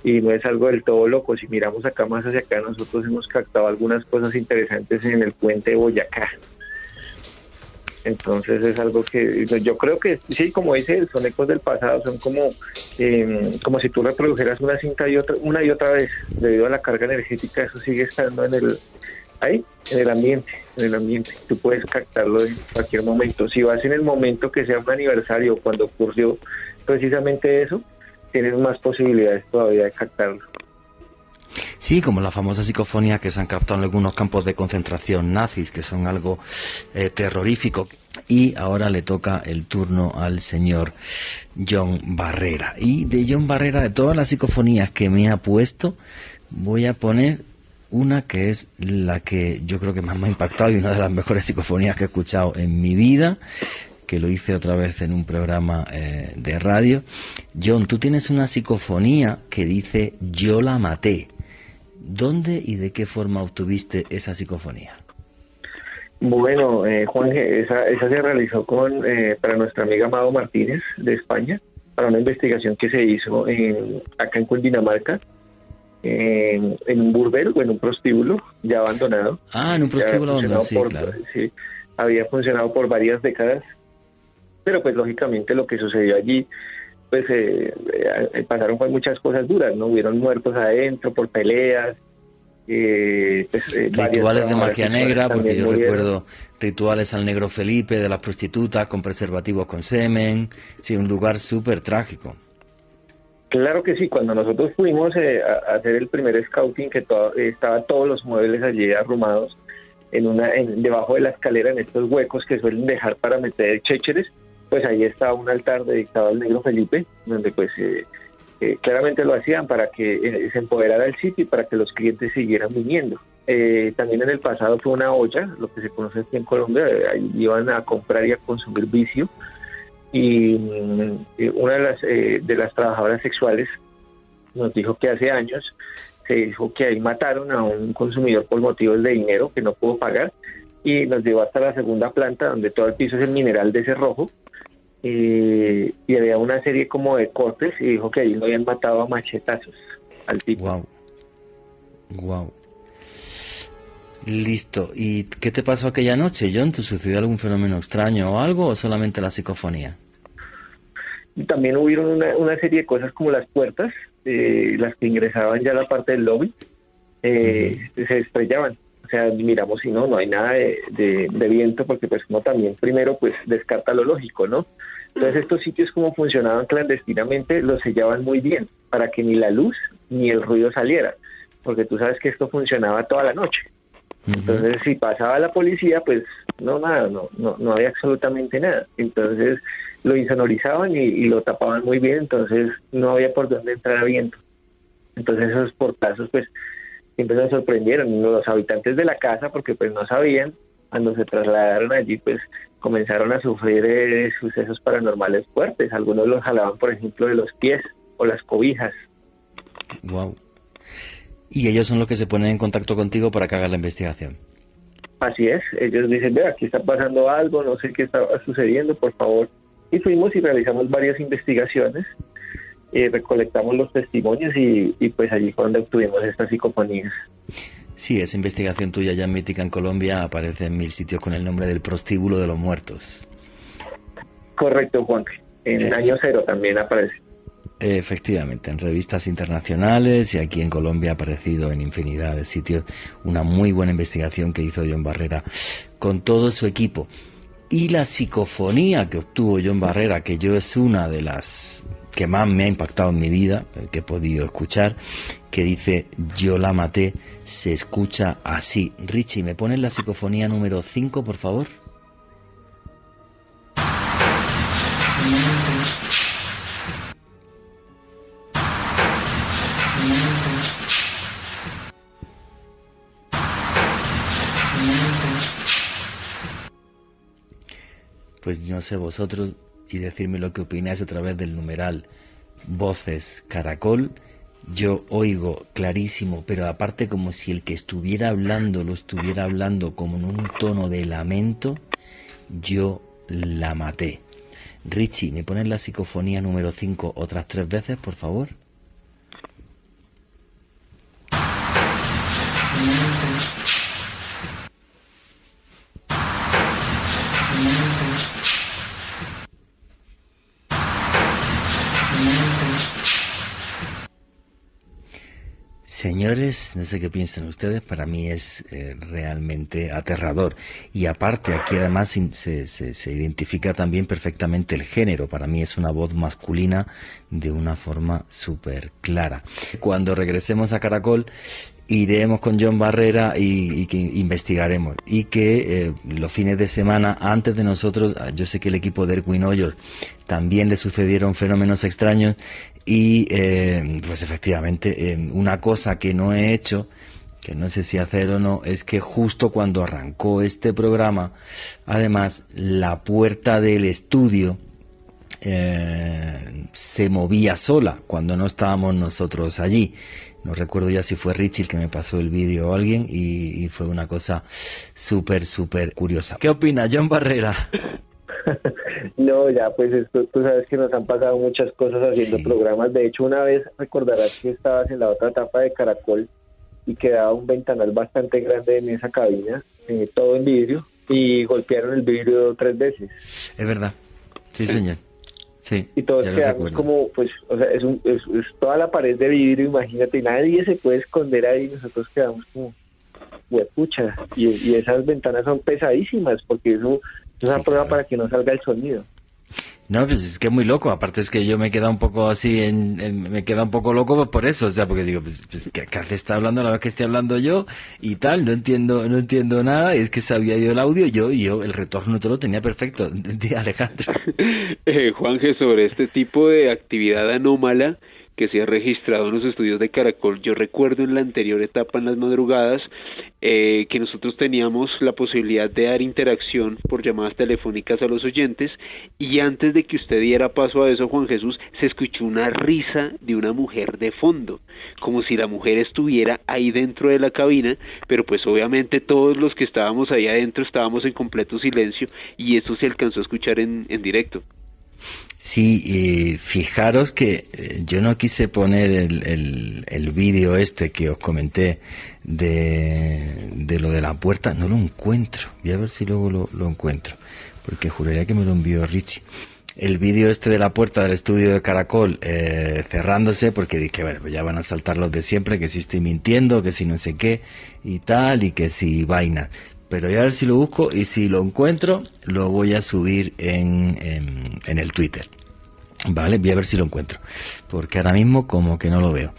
y no es algo del todo loco. Si miramos acá más hacia acá, nosotros hemos captado algunas cosas interesantes en el puente de Boyacá. Entonces es algo que yo creo que sí, como dice, son ecos del pasado, son como em, como si tú reprodujeras una cinta y otra, una y otra vez, debido a la carga energética, eso sigue estando en el ahí, en el ambiente, en el ambiente. Tú puedes captarlo en cualquier momento. Si vas en el momento que sea un aniversario, cuando ocurrió precisamente eso, tienes más posibilidades todavía de captarlo. Sí, como la famosa psicofonía que se han captado en algunos campos de concentración nazis, que son algo eh, terrorífico. y ahora le toca el turno al señor John Barrera. Y de John Barrera, de todas las psicofonías que me ha puesto, voy a poner una que es la que yo creo que más me ha impactado y una de las mejores psicofonías que he escuchado en mi vida, que lo hice otra vez en un programa eh, de radio. John, tú tienes una psicofonía que dice Yo la maté. ¿Dónde y de qué forma obtuviste esa psicofonía? Bueno, eh, Juan, esa, esa se realizó con eh, para nuestra amiga Amado Martínez de España, para una investigación que se hizo en, acá en Cundinamarca, en, un burbel o en un prostíbulo ya abandonado. Ah, en un prostíbulo abandonado, sí, claro. Sí, había funcionado por varias décadas, pero pues lógicamente lo que sucedió allí, pues eh, eh pasaron muchas cosas duras, ¿no? Hubieron muertos adentro por peleas, eh, pues, eh, rituales de magia negra, porque yo recuerdo rituales al negro Felipe de las prostitutas con preservativos con semen, sí, un lugar súper trágico. Claro que sí, cuando nosotros fuimos eh, a, hacer el primer scouting, que todo, estaban todos los muebles allí arrumados en una, debajo de la escalera, en estos huecos que suelen dejar para meter chécheres, pues ahí estaba un altar dedicado al negro Felipe, donde pues eh, claramente lo hacían para que eh, se empoderara el sitio y para que los clientes siguieran viniendo. Eh, también en el pasado fue una olla, lo que se conoce aquí en Colombia, eh, ahí iban a comprar y a consumir vicio. Y mm, una de las, de las trabajadoras sexuales nos dijo que hace años se dijo que ahí mataron a un consumidor por motivos de dinero que no pudo pagar y nos llevó hasta la segunda planta donde todo el piso es el mineral de cerrojo y, había una serie como de cortes y dijo que ahí lo habían matado a machetazos al tipo. Wow. Wow. Listo. ¿Y qué te pasó aquella noche, John? ¿Te sucedió algún fenómeno extraño o algo o solamente la psicofonía? También hubieron una, serie de cosas como las puertas, eh, las que ingresaban ya a la parte del lobby, eh, se estrellaban sea, miramos y no, no hay nada de, viento porque pues uno también primero pues descarta lo lógico, ¿no? Entonces estos sitios como funcionaban clandestinamente los sellaban muy bien para que ni la luz ni el ruido saliera, porque tú sabes que esto funcionaba toda la noche. Entonces si pasaba la policía pues no nada, no, no, no había absolutamente nada. Entonces lo insonorizaban y, y lo tapaban muy bien, entonces no había por dónde entrar a viento. Entonces esos portazos pues siempre se sorprendieron. Los habitantes de la casa porque pues no sabían cuando se trasladaron allí pues comenzaron a sufrir eh, sucesos paranormales fuertes. Algunos los jalaban por ejemplo de los pies o las cobijas. Wow y ellos son los que se ponen en contacto contigo para que hagas la investigación. Así es ellos dicen ve aquí está pasando algo no sé qué está sucediendo por favor y fuimos y realizamos varias investigaciones eh, recolectamos los testimonios y, pues allí fue donde obtuvimos estas psicofonías. Sí, esa investigación tuya ya mítica en Colombia aparece en mil sitios con el nombre del prostíbulo de los muertos. Correcto, Juan. En el año cero también aparece. Efectivamente, en revistas internacionales y aquí en Colombia ha aparecido en infinidad de sitios una muy buena investigación que hizo John Barrera con todo su equipo. Y la psicofonía que obtuvo John Barrera, que yo es una de las que más me ha impactado en mi vida, eh, que he podido escuchar, que dice Yo la maté, se escucha así. Richie, ¿me pones la psicofonía número 5, por favor? Pues no sé vosotros, y decirme lo que opináis a través del numeral voces caracol. Yo oigo clarísimo, pero aparte como si el que estuviera hablando lo estuviera hablando como en un tono de lamento, yo la maté. Richie, ¿me pones la psicofonía número 5 otras tres veces, por favor? No sé qué piensan ustedes, para mí es eh, realmente aterrador. Y aparte, aquí además se, se, identifica también perfectamente el género. Para mí es una voz masculina de una forma súper clara. Cuando regresemos a Caracol iremos con John Barrera y, que investigaremos. Y que eh, los fines de semana, antes de nosotros, ah, yo sé que el equipo de Erwin Hoyos también le sucedieron fenómenos extraños y eh, pues efectivamente eh, una cosa que no he hecho que no sé si hacer o no, es que justo cuando arrancó este programa, además la puerta del estudio se movía sola cuando no estábamos nosotros allí. No recuerdo ya si fue Richie el que me pasó el vídeo o alguien y, fue una cosa súper, súper curiosa. ¿Qué opina John Barrera? (laughs) (laughs) no, ya pues esto, tú sabes que nos han pasado muchas cosas haciendo programas. De hecho, una vez recordarás que estabas en la otra etapa de Caracol y quedaba un ventanal bastante grande en esa cabina, eh, todo en vidrio, y golpearon el vidrio tres veces. Es verdad, sí señor y todos quedamos como, pues, o sea, es, es, toda la pared de vidrio, imagínate, nadie se puede esconder ahí, nosotros quedamos como, pucha, y, y esas ventanas son pesadísimas, porque eso es una prueba para que no salga el sonido. No, pues es que es muy loco. Aparte es que yo me he quedado un poco así, en, me he quedado un poco loco por eso, o sea, porque digo, pues, pues ¿qué, ¿qué, está hablando a la vez que estoy hablando yo? Y tal, no entiendo, no entiendo nada. Es que se había ido el audio, yo, y yo el retorno todo lo tenía perfecto. (laughs) De Alejandro. (laughs) Eh, Juanje, sobre este tipo de actividad anómala, que se ha registrado en los estudios de Caracol. Yo recuerdo en la anterior etapa, en las madrugadas, eh, que nosotros teníamos la posibilidad de dar interacción por llamadas telefónicas a los oyentes y antes de que usted diera paso a eso, Juan Jesús, se escuchó una risa de una mujer de fondo, como si la mujer estuviera ahí dentro de la cabina, pero pues obviamente todos los que estábamos ahí adentro estábamos en completo silencio y eso se alcanzó a escuchar en, en directo. Sí, fijaros que eh, yo no quise poner el, el, vídeo este que os comenté de, de, lo de la puerta, no lo encuentro. Voy a ver si luego lo, lo encuentro, porque juraría que me lo envió Richie. El vídeo este de la puerta del estudio de Caracol eh, cerrándose, porque dije, bueno, pues ya van a saltar los de siempre, que si estoy mintiendo, que si no sé qué y tal, y que si vaina pero voy a ver si lo busco y si lo encuentro, lo voy a subir en, en, el Twitter. Vale, voy a ver si lo encuentro, porque ahora mismo como que no lo veo.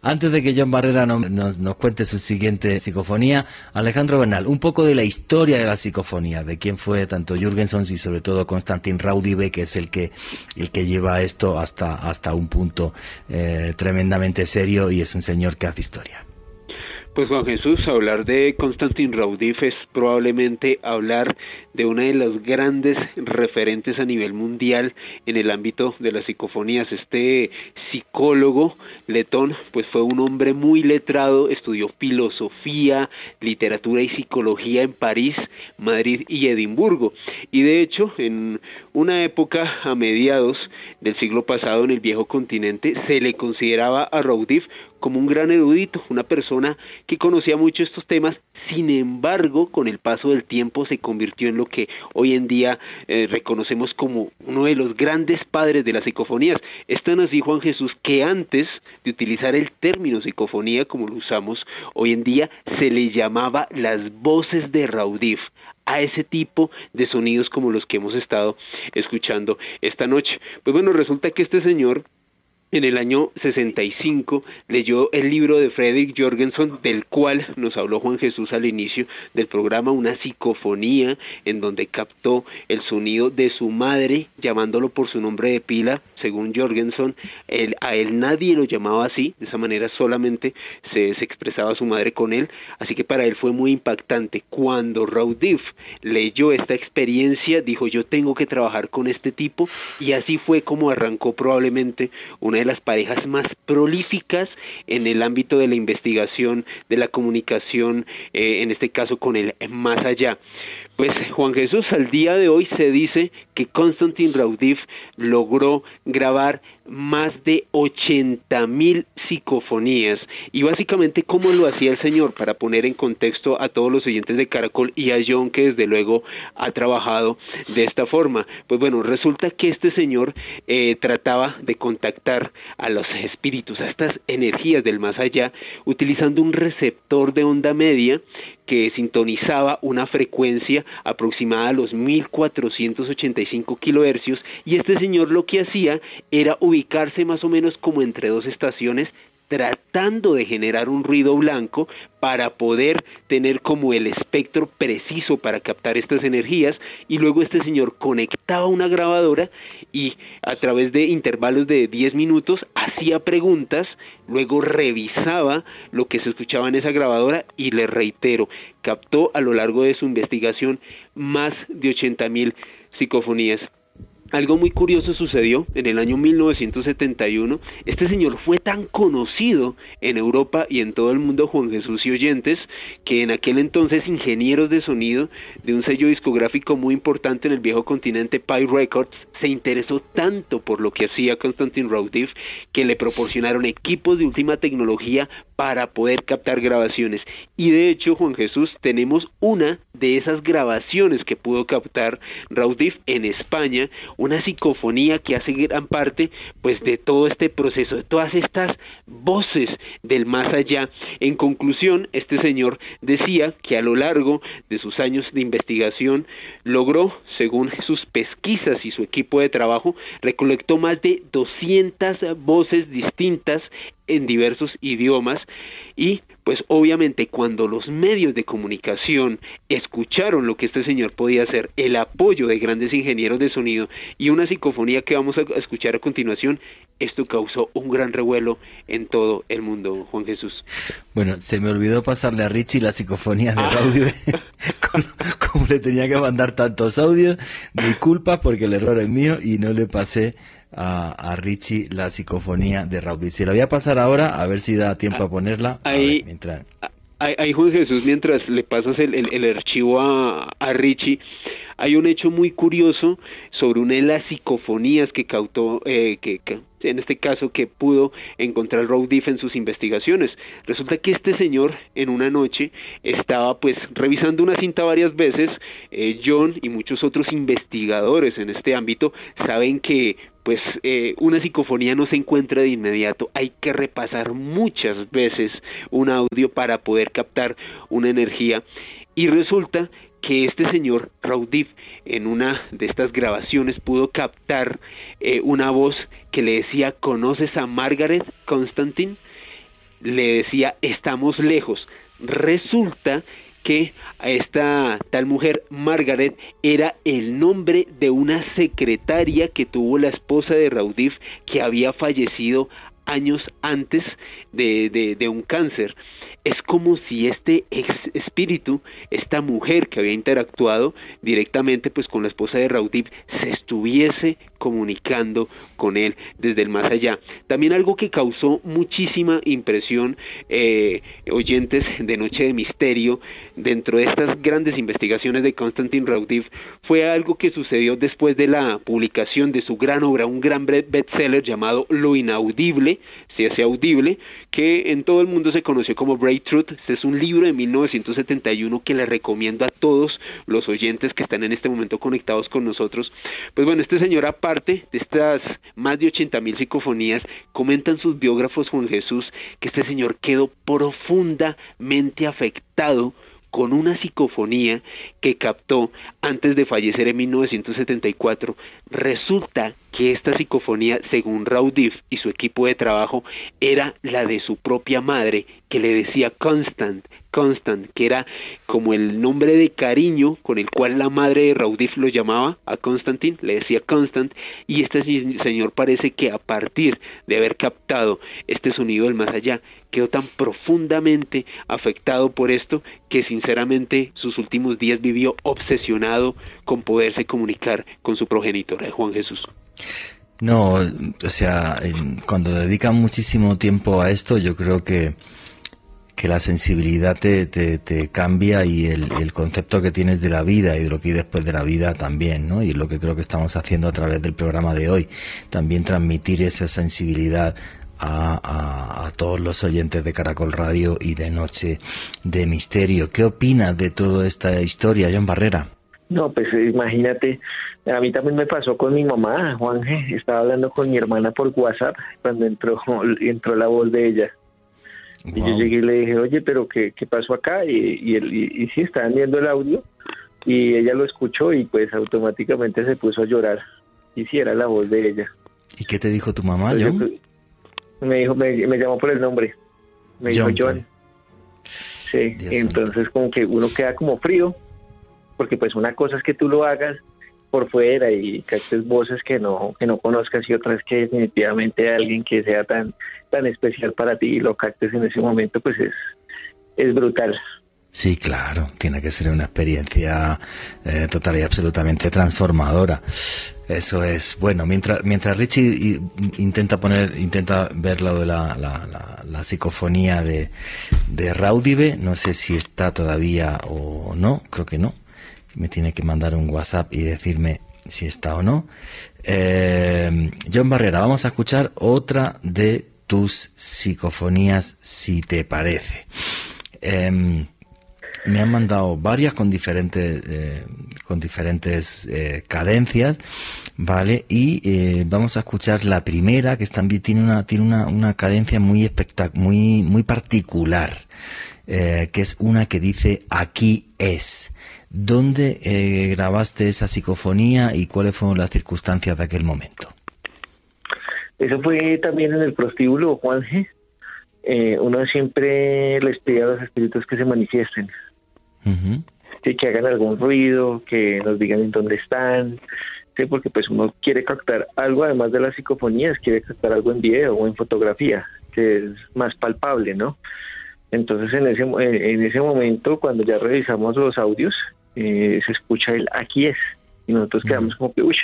Antes de que John Barrera nos, nos, cuente su siguiente psicofonía, Alejandro Bernal, un poco de la historia de la psicofonía, de quién fue tanto Jürgenson y sobre todo Konstantin Raudive, que es el que, el que lleva esto hasta, hasta un punto eh, tremendamente serio y es un señor que hace historia. Pues Juan Jesús, hablar de Konstantin Raudif es probablemente hablar de una de las grandes referentes a nivel mundial en el ámbito de las psicofonías. Este psicólogo letón, pues fue un hombre muy letrado, estudió filosofía, literatura y psicología en París, Madrid y Edimburgo. Y de hecho, en una época a mediados del siglo pasado en el viejo continente, se le consideraba a Raudif como un gran erudito, una persona que conocía mucho estos temas, sin embargo, con el paso del tiempo se convirtió en lo que hoy en día eh, reconocemos como uno de los grandes padres de las psicofonías. Esto nos dijo Juan Jesús que antes de utilizar el término psicofonía como lo usamos hoy en día, se le llamaba las voces de Raudif a ese tipo de sonidos como los que hemos estado escuchando esta noche. Pues bueno, resulta que este señor en el año 65 leyó el libro de Frederick Jorgensen, del cual nos habló Juan Jesús al inicio del programa, una psicofonía en donde captó el sonido de su madre llamándolo por su nombre de pila, según Jorgensen, a él nadie lo llamaba así, de esa manera solamente se, se, expresaba su madre con él, así que para él fue muy impactante. Cuando Raudif leyó esta experiencia, dijo yo tengo que trabajar con este tipo y así fue como arrancó probablemente una de las parejas más prolíficas en el ámbito de la investigación, de la comunicación, eh, en este caso con el más allá. Pues Juan Jesús al día de hoy se dice que Konstantin Raudif logró grabar más de 80 mil psicofonías. Y básicamente cómo lo hacía el señor para poner en contexto a todos los oyentes de Caracol y a John que desde luego ha trabajado de esta forma. Pues bueno resulta que este señor eh, trataba de contactar a los espíritus a estas energías del más allá utilizando un receptor de onda media que sintonizaba una frecuencia aproximada a los 1485 kilohercios. Y este señor lo que hacía era ubicarse más o menos como entre dos estaciones tratando de generar un ruido blanco para poder tener como el espectro preciso para captar estas energías y luego este señor conectaba una grabadora y a través de intervalos de 10 minutos hacía preguntas, luego revisaba lo que se escuchaba en esa grabadora y le reitero, captó a lo largo de su investigación más de 80 mil psicofonías. Algo muy curioso sucedió en el año 1971. Este señor fue tan conocido en Europa y en todo el mundo, Juan Jesús y oyentes, que en aquel entonces ingenieros de sonido de un sello discográfico muy importante en el viejo continente, Pi Records, se interesó tanto por lo que hacía Constantin Raudiv que le proporcionaron equipos de última tecnología para poder captar grabaciones. Y de hecho, Juan Jesús, tenemos una de esas grabaciones que pudo captar Raudif en España, una psicofonía que hace gran parte pues de todo este proceso, de todas estas voces del más allá. En conclusión, este señor decía que a lo largo de sus años de investigación logró, según sus pesquisas y su equipo de trabajo, recolectó más de 200 voces distintas en diversos idiomas y pues obviamente cuando los medios de comunicación escucharon lo que este señor podía hacer, el apoyo de grandes ingenieros de sonido y una psicofonía que vamos a escuchar a continuación, esto causó un gran revuelo en todo el mundo, Juan Jesús. Bueno, se me olvidó pasarle a Richie la psicofonía de ah. (laughs) audio, como, le tenía que mandar tantos audios, disculpas porque el error es mío y no le pasé a, Richie la psicofonía de Raudí. Se la voy a pasar ahora, a ver si da tiempo a ponerla. Ahí, mientras... ahí, Juan Jesús, mientras le pasas el, el, archivo a, a Richie, hay un hecho muy curioso sobre una de las psicofonías que cautó, eh, que, en este caso que pudo encontrar Diff en sus investigaciones. Resulta que este señor en una noche estaba pues revisando una cinta varias veces. Eh, John y muchos otros investigadores en este ámbito saben que pues eh, una psicofonía no se encuentra de inmediato, hay que repasar muchas veces un audio para poder captar una energía y resulta que este señor Raudif en una de estas grabaciones pudo captar eh, una voz que le decía ¿conoces a Margaret Constantine? Le decía estamos lejos. Resulta que a esta tal mujer Margaret era el nombre de una secretaria que tuvo la esposa de Raudif que había fallecido años antes de, de un cáncer. Es como si este ex espíritu, esta mujer que había interactuado directamente pues con la esposa de Raudib, se estuviese comunicando con él desde el más allá. También algo que causó muchísima impresión, eh, oyentes de Noche de Misterio, dentro de estas grandes investigaciones de Konstantin Raudiv, fue algo que sucedió después de la publicación de su gran obra, un gran bestseller llamado Lo Inaudible, se hace audible, que en todo el mundo se conoció como Break Truth. Este es un libro de 1971 que le recomiendo a todos los oyentes que están en este momento conectados con nosotros. Pues bueno, este señor aparte de estas más de 80 mil psicofonías, comentan sus biógrafos Juan Jesús que este señor quedó profundamente afectado con una psicofonía que captó antes de fallecer en 1974. Resulta que esta psicofonía, según Raudif y su equipo de trabajo, era la de su propia madre, que le decía Constant, Constant, que era como el nombre de cariño con el cual la madre de Raudif lo llamaba a Constantin, le decía Constant, y este señor parece que a partir de haber captado este sonido del más allá, quedó tan profundamente afectado por esto que sinceramente sus últimos días vivió obsesionado con poderse comunicar con su progenitor, Juan Jesús. No, o sea, cuando dedican muchísimo tiempo a esto, yo creo que, que la sensibilidad te, te, cambia y el, concepto que tienes de la vida y de lo que hay después de la vida también, ¿no? Y es lo que creo que estamos haciendo a través del programa de hoy, también transmitir esa sensibilidad a, a, todos los oyentes de Caracol Radio y de Noche de Misterio. ¿Qué opinas de toda esta historia, John Barrera? No, pues imagínate, a mí también me pasó con mi mamá, Juanje, estaba hablando con mi hermana por WhatsApp cuando entró, (laughs) entró la voz de ella. Y yo llegué y le dije, oye, pero ¿qué, qué pasó acá? Y, y, y, y sí, estaban viendo el audio y ella lo escuchó y pues automáticamente se puso a llorar. Y sí, era la voz de ella. ¿Y qué te dijo tu mamá, pues John? Me dijo, me, llamó por el nombre. Me dijo John. Sí, entonces como que uno queda como frío, porque pues una cosa es que tú lo hagas por fuera y captes voces que no que no conozcas y otra es que definitivamente alguien que sea tan tan especial para ti y lo captes en ese momento pues es es brutal Sí, claro, tiene que ser una experiencia eh, total y absolutamente transformadora. Eso es bueno. Mientras mientras Richie intenta poner, intenta ver lo de la, la, la, psicofonía de, de Raudive, no sé si está todavía o no, creo que no. Me tiene que mandar un WhatsApp y decirme si está o no. Eh, John Barrera, vamos a escuchar otra de tus psicofonías, si te parece. Em, me han mandado varias con diferentes eh, con diferentes eh, cadencias vale y vamos a escuchar la primera que también tiene una tiene una, una cadencia muy espectac muy muy particular que es una que dice aquí es ¿Dónde grabaste esa psicofonía y cuáles fueron las circunstancias de aquel momento? Eso fue también en el prostíbulo, Juan G. uno siempre les pide a los espíritus que se manifiesten que hagan algún ruido, que nos digan en dónde están, ¿sí? porque pues uno quiere captar algo, además de las psicofonías, quiere captar algo en video o en fotografía, que es más palpable, ¿no? Entonces en ese, en ese momento, cuando ya revisamos los audios, eh, se escucha el aquí es, y nosotros quedamos como que, uy,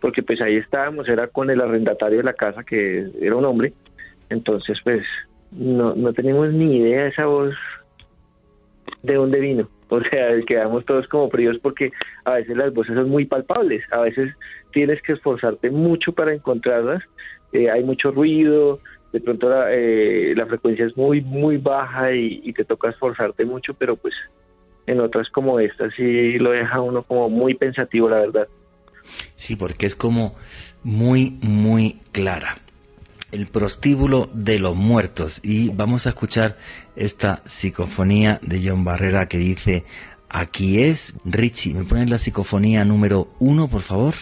porque pues ahí estábamos, era con el arrendatario de la casa, que era un hombre, entonces pues no, no tenemos ni idea de esa voz de dónde vino. (laughs) O sea, quedamos todos como fríos porque a veces las voces son muy palpables, a veces tienes que esforzarte mucho para encontrarlas, eh, hay mucho ruido, de pronto la, eh, la frecuencia es muy, muy baja y, te toca esforzarte mucho, pero pues en otras como esta sí lo deja uno como muy pensativo, la verdad. Sí, porque es como muy, muy clara. El prostíbulo de los muertos. Y vamos a escuchar esta psicofonía de John Barrera que dice aquí es Richie me ponen la psicofonía número uno por favor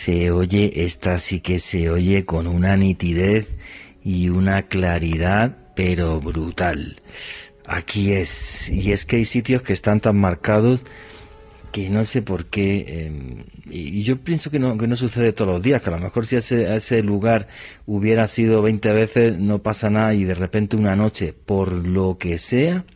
se oye, esta sí que se oye con una nitidez y una claridad, pero brutal. Aquí es, y es que hay sitios que están tan marcados que no sé por qué, em, y yo pienso que no, que no sucede todos los días, que a lo mejor si ese, ese lugar hubiera sido 20 veces no pasa nada y de repente una noche, por lo que sea,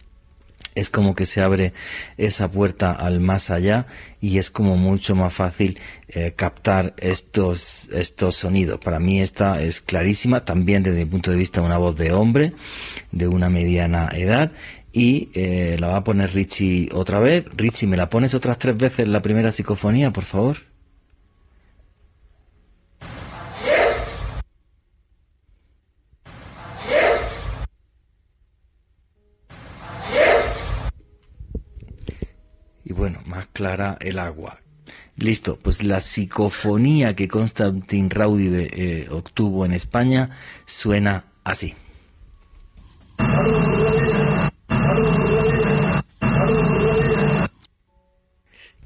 es como que se abre esa puerta al más allá y es como mucho más fácil eh, captar estos, estos sonidos. Para mí esta es clarísima, también desde mi punto de vista una voz de hombre de una mediana edad y eh, la va a poner Richie otra vez. Richie, ¿me la pones otras tres veces la primera psicofonía, por favor? Bueno, más clara el agua. Listo, pues la psicofonía que Constantin Raudive eh, obtuvo en España suena así.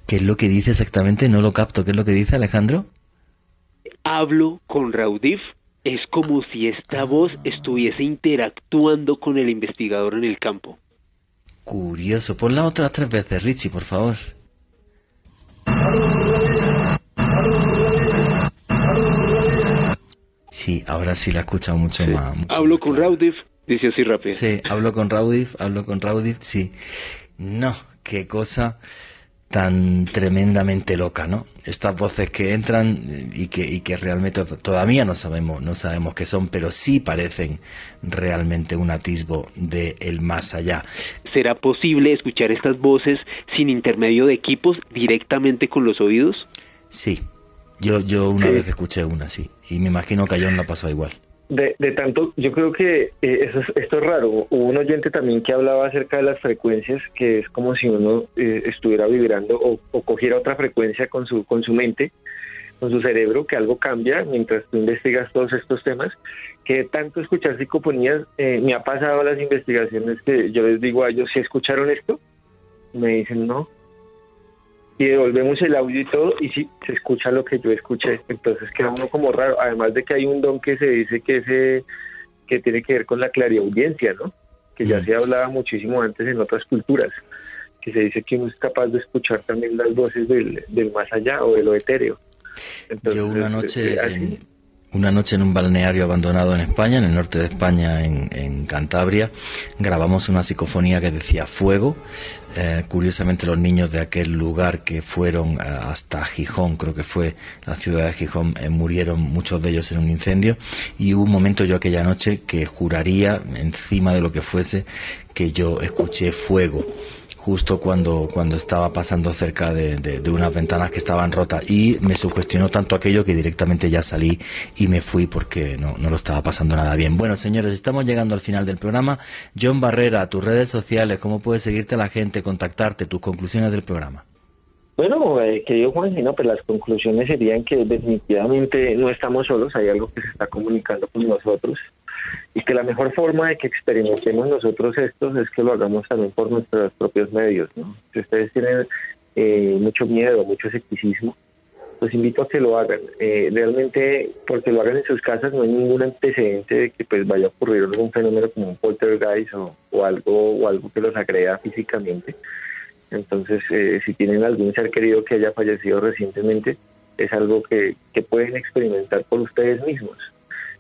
¿Qué es lo que dice exactamente? No lo capto. ¿Qué es lo que dice Alejandro? Hablo con Raudif. Es como si esta voz estuviese interactuando con el investigador en el campo. Curioso. Ponla otras tres veces, Richie, por favor. Sí, ahora sí la escucha mucho más. hablo con Raudif, dice así rápido. Sí, hablo con Raudif, hablo con Raudif, sí. No, qué cosa tan tremendamente loca, ¿no? Estas voces que entran y que, y que realmente todavía no sabemos, no sabemos qué son, pero sí parecen realmente un atisbo de el más allá. ¿Será posible escuchar estas voces sin intermedio de equipos directamente con los oídos? Sí, yo, yo una vez escuché una, sí, y me imagino que a John la pasó igual. De, de, tanto, yo creo que eh, eso esto es raro. Hubo un oyente también que hablaba acerca de las frecuencias, que es como si uno eh, estuviera vibrando o, cogiera otra frecuencia con su, con su mente, con su cerebro, que algo cambia mientras tú investigas todos estos temas, que tanto escuchar psicofonías, eh, me ha pasado las investigaciones que yo les digo a ellos, si escucharon esto, me dicen no. Y devolvemos el audio y todo, y sí, se escucha lo que yo escuché. Entonces queda uno como raro. Además de que hay un don que se dice que, ese, que tiene que ver con la clariaudiencia, ¿no? Que ya mm. se hablaba muchísimo antes en otras culturas. Que se dice que uno es capaz de escuchar también las voces del, del más allá o de lo etéreo. Entonces, yo una noche eh, una noche en un balneario abandonado en España, en el norte de España, en, Cantabria, grabamos una psicofonía que decía fuego. Eh, curiosamente los niños de aquel lugar que fueron eh, hasta Gijón, creo que fue la ciudad de Gijón, eh, murieron muchos de ellos en un incendio. Y hubo un momento yo aquella noche que juraría, encima de lo que fuese, que yo escuché fuego justo cuando, cuando estaba pasando cerca de, unas ventanas que estaban rotas y me sugestionó tanto aquello que directamente ya salí y me fui porque no, no lo estaba pasando nada bien. Bueno, señores, estamos llegando al final del programa. John Barrera, tus redes sociales, ¿cómo puede seguirte la gente, contactarte, tus conclusiones del programa? Bueno, eh, querido Juan, no, pues las conclusiones serían que definitivamente no estamos solos, hay algo que se está comunicando con nosotros y que la mejor forma de que experimentemos nosotros estos es que lo hagamos también por nuestros propios medios. ¿no? Si ustedes tienen eh, mucho miedo, mucho escepticismo, pues invito a que lo hagan. Eh, realmente, porque lo hagan en sus casas, no hay ningún antecedente de que pues vaya a ocurrir algún fenómeno como un poltergeist o, o algo o algo que los agreda físicamente. Entonces, eh, si tienen algún ser querido que haya fallecido recientemente, es algo que, que pueden experimentar por ustedes mismos.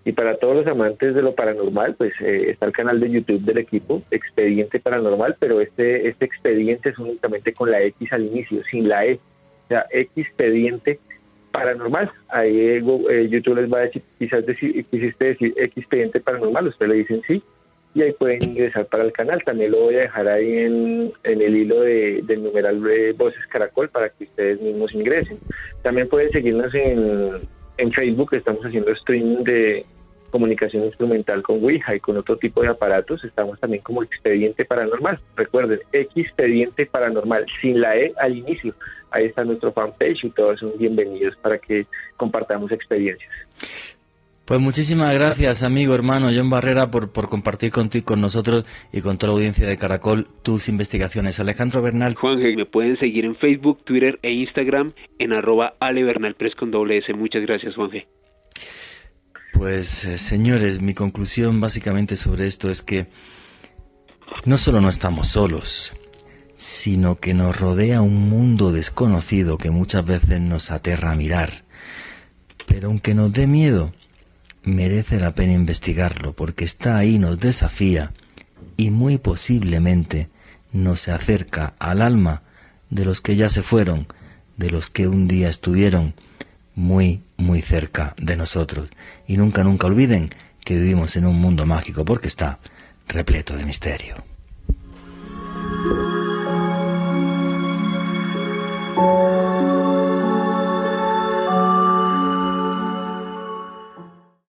Y para todos los amantes de lo paranormal, pues eh, está el canal de YouTube del equipo, Expediente Paranormal, pero este, este expediente es únicamente con la X al inicio, sin la E. O sea, Expediente Paranormal. Ahí eh, YouTube les va a decir, quizás decir, quisiste decir Expediente Paranormal, usted le dicen sí, y ahí pueden ingresar para el canal. También lo voy a dejar ahí en, en el hilo de, del numeral de Voces Caracol para que ustedes mismos ingresen. También pueden seguirnos en en Facebook estamos haciendo streaming de comunicación instrumental con Ouija y con otro tipo de aparatos. Estamos también como Expediente Paranormal. Recuerden, Expediente Paranormal, sin la E al inicio. Ahí está nuestro fanpage y todos son bienvenidos para que compartamos experiencias. Pues muchísimas gracias, amigo, hermano John Barrera, por, por compartir contigo, con nosotros y con toda la audiencia de Caracol tus investigaciones. Alejandro Bernal. Juan, me pueden seguir en Facebook, Twitter e Instagram en arroba alebernalpress con doble S. Muchas gracias, Juan Pues, eh, señores, mi conclusión básicamente sobre esto es que no solo no estamos solos, sino que nos rodea un mundo desconocido que muchas veces nos aterra a mirar. Pero aunque nos dé miedo, merece la pena investigarlo porque está ahí, nos desafía y muy posiblemente nos acerca al alma de los que ya se fueron, de los que un día estuvieron muy, muy cerca de nosotros. Y nunca, nunca olviden que vivimos en un mundo mágico porque está repleto de misterio.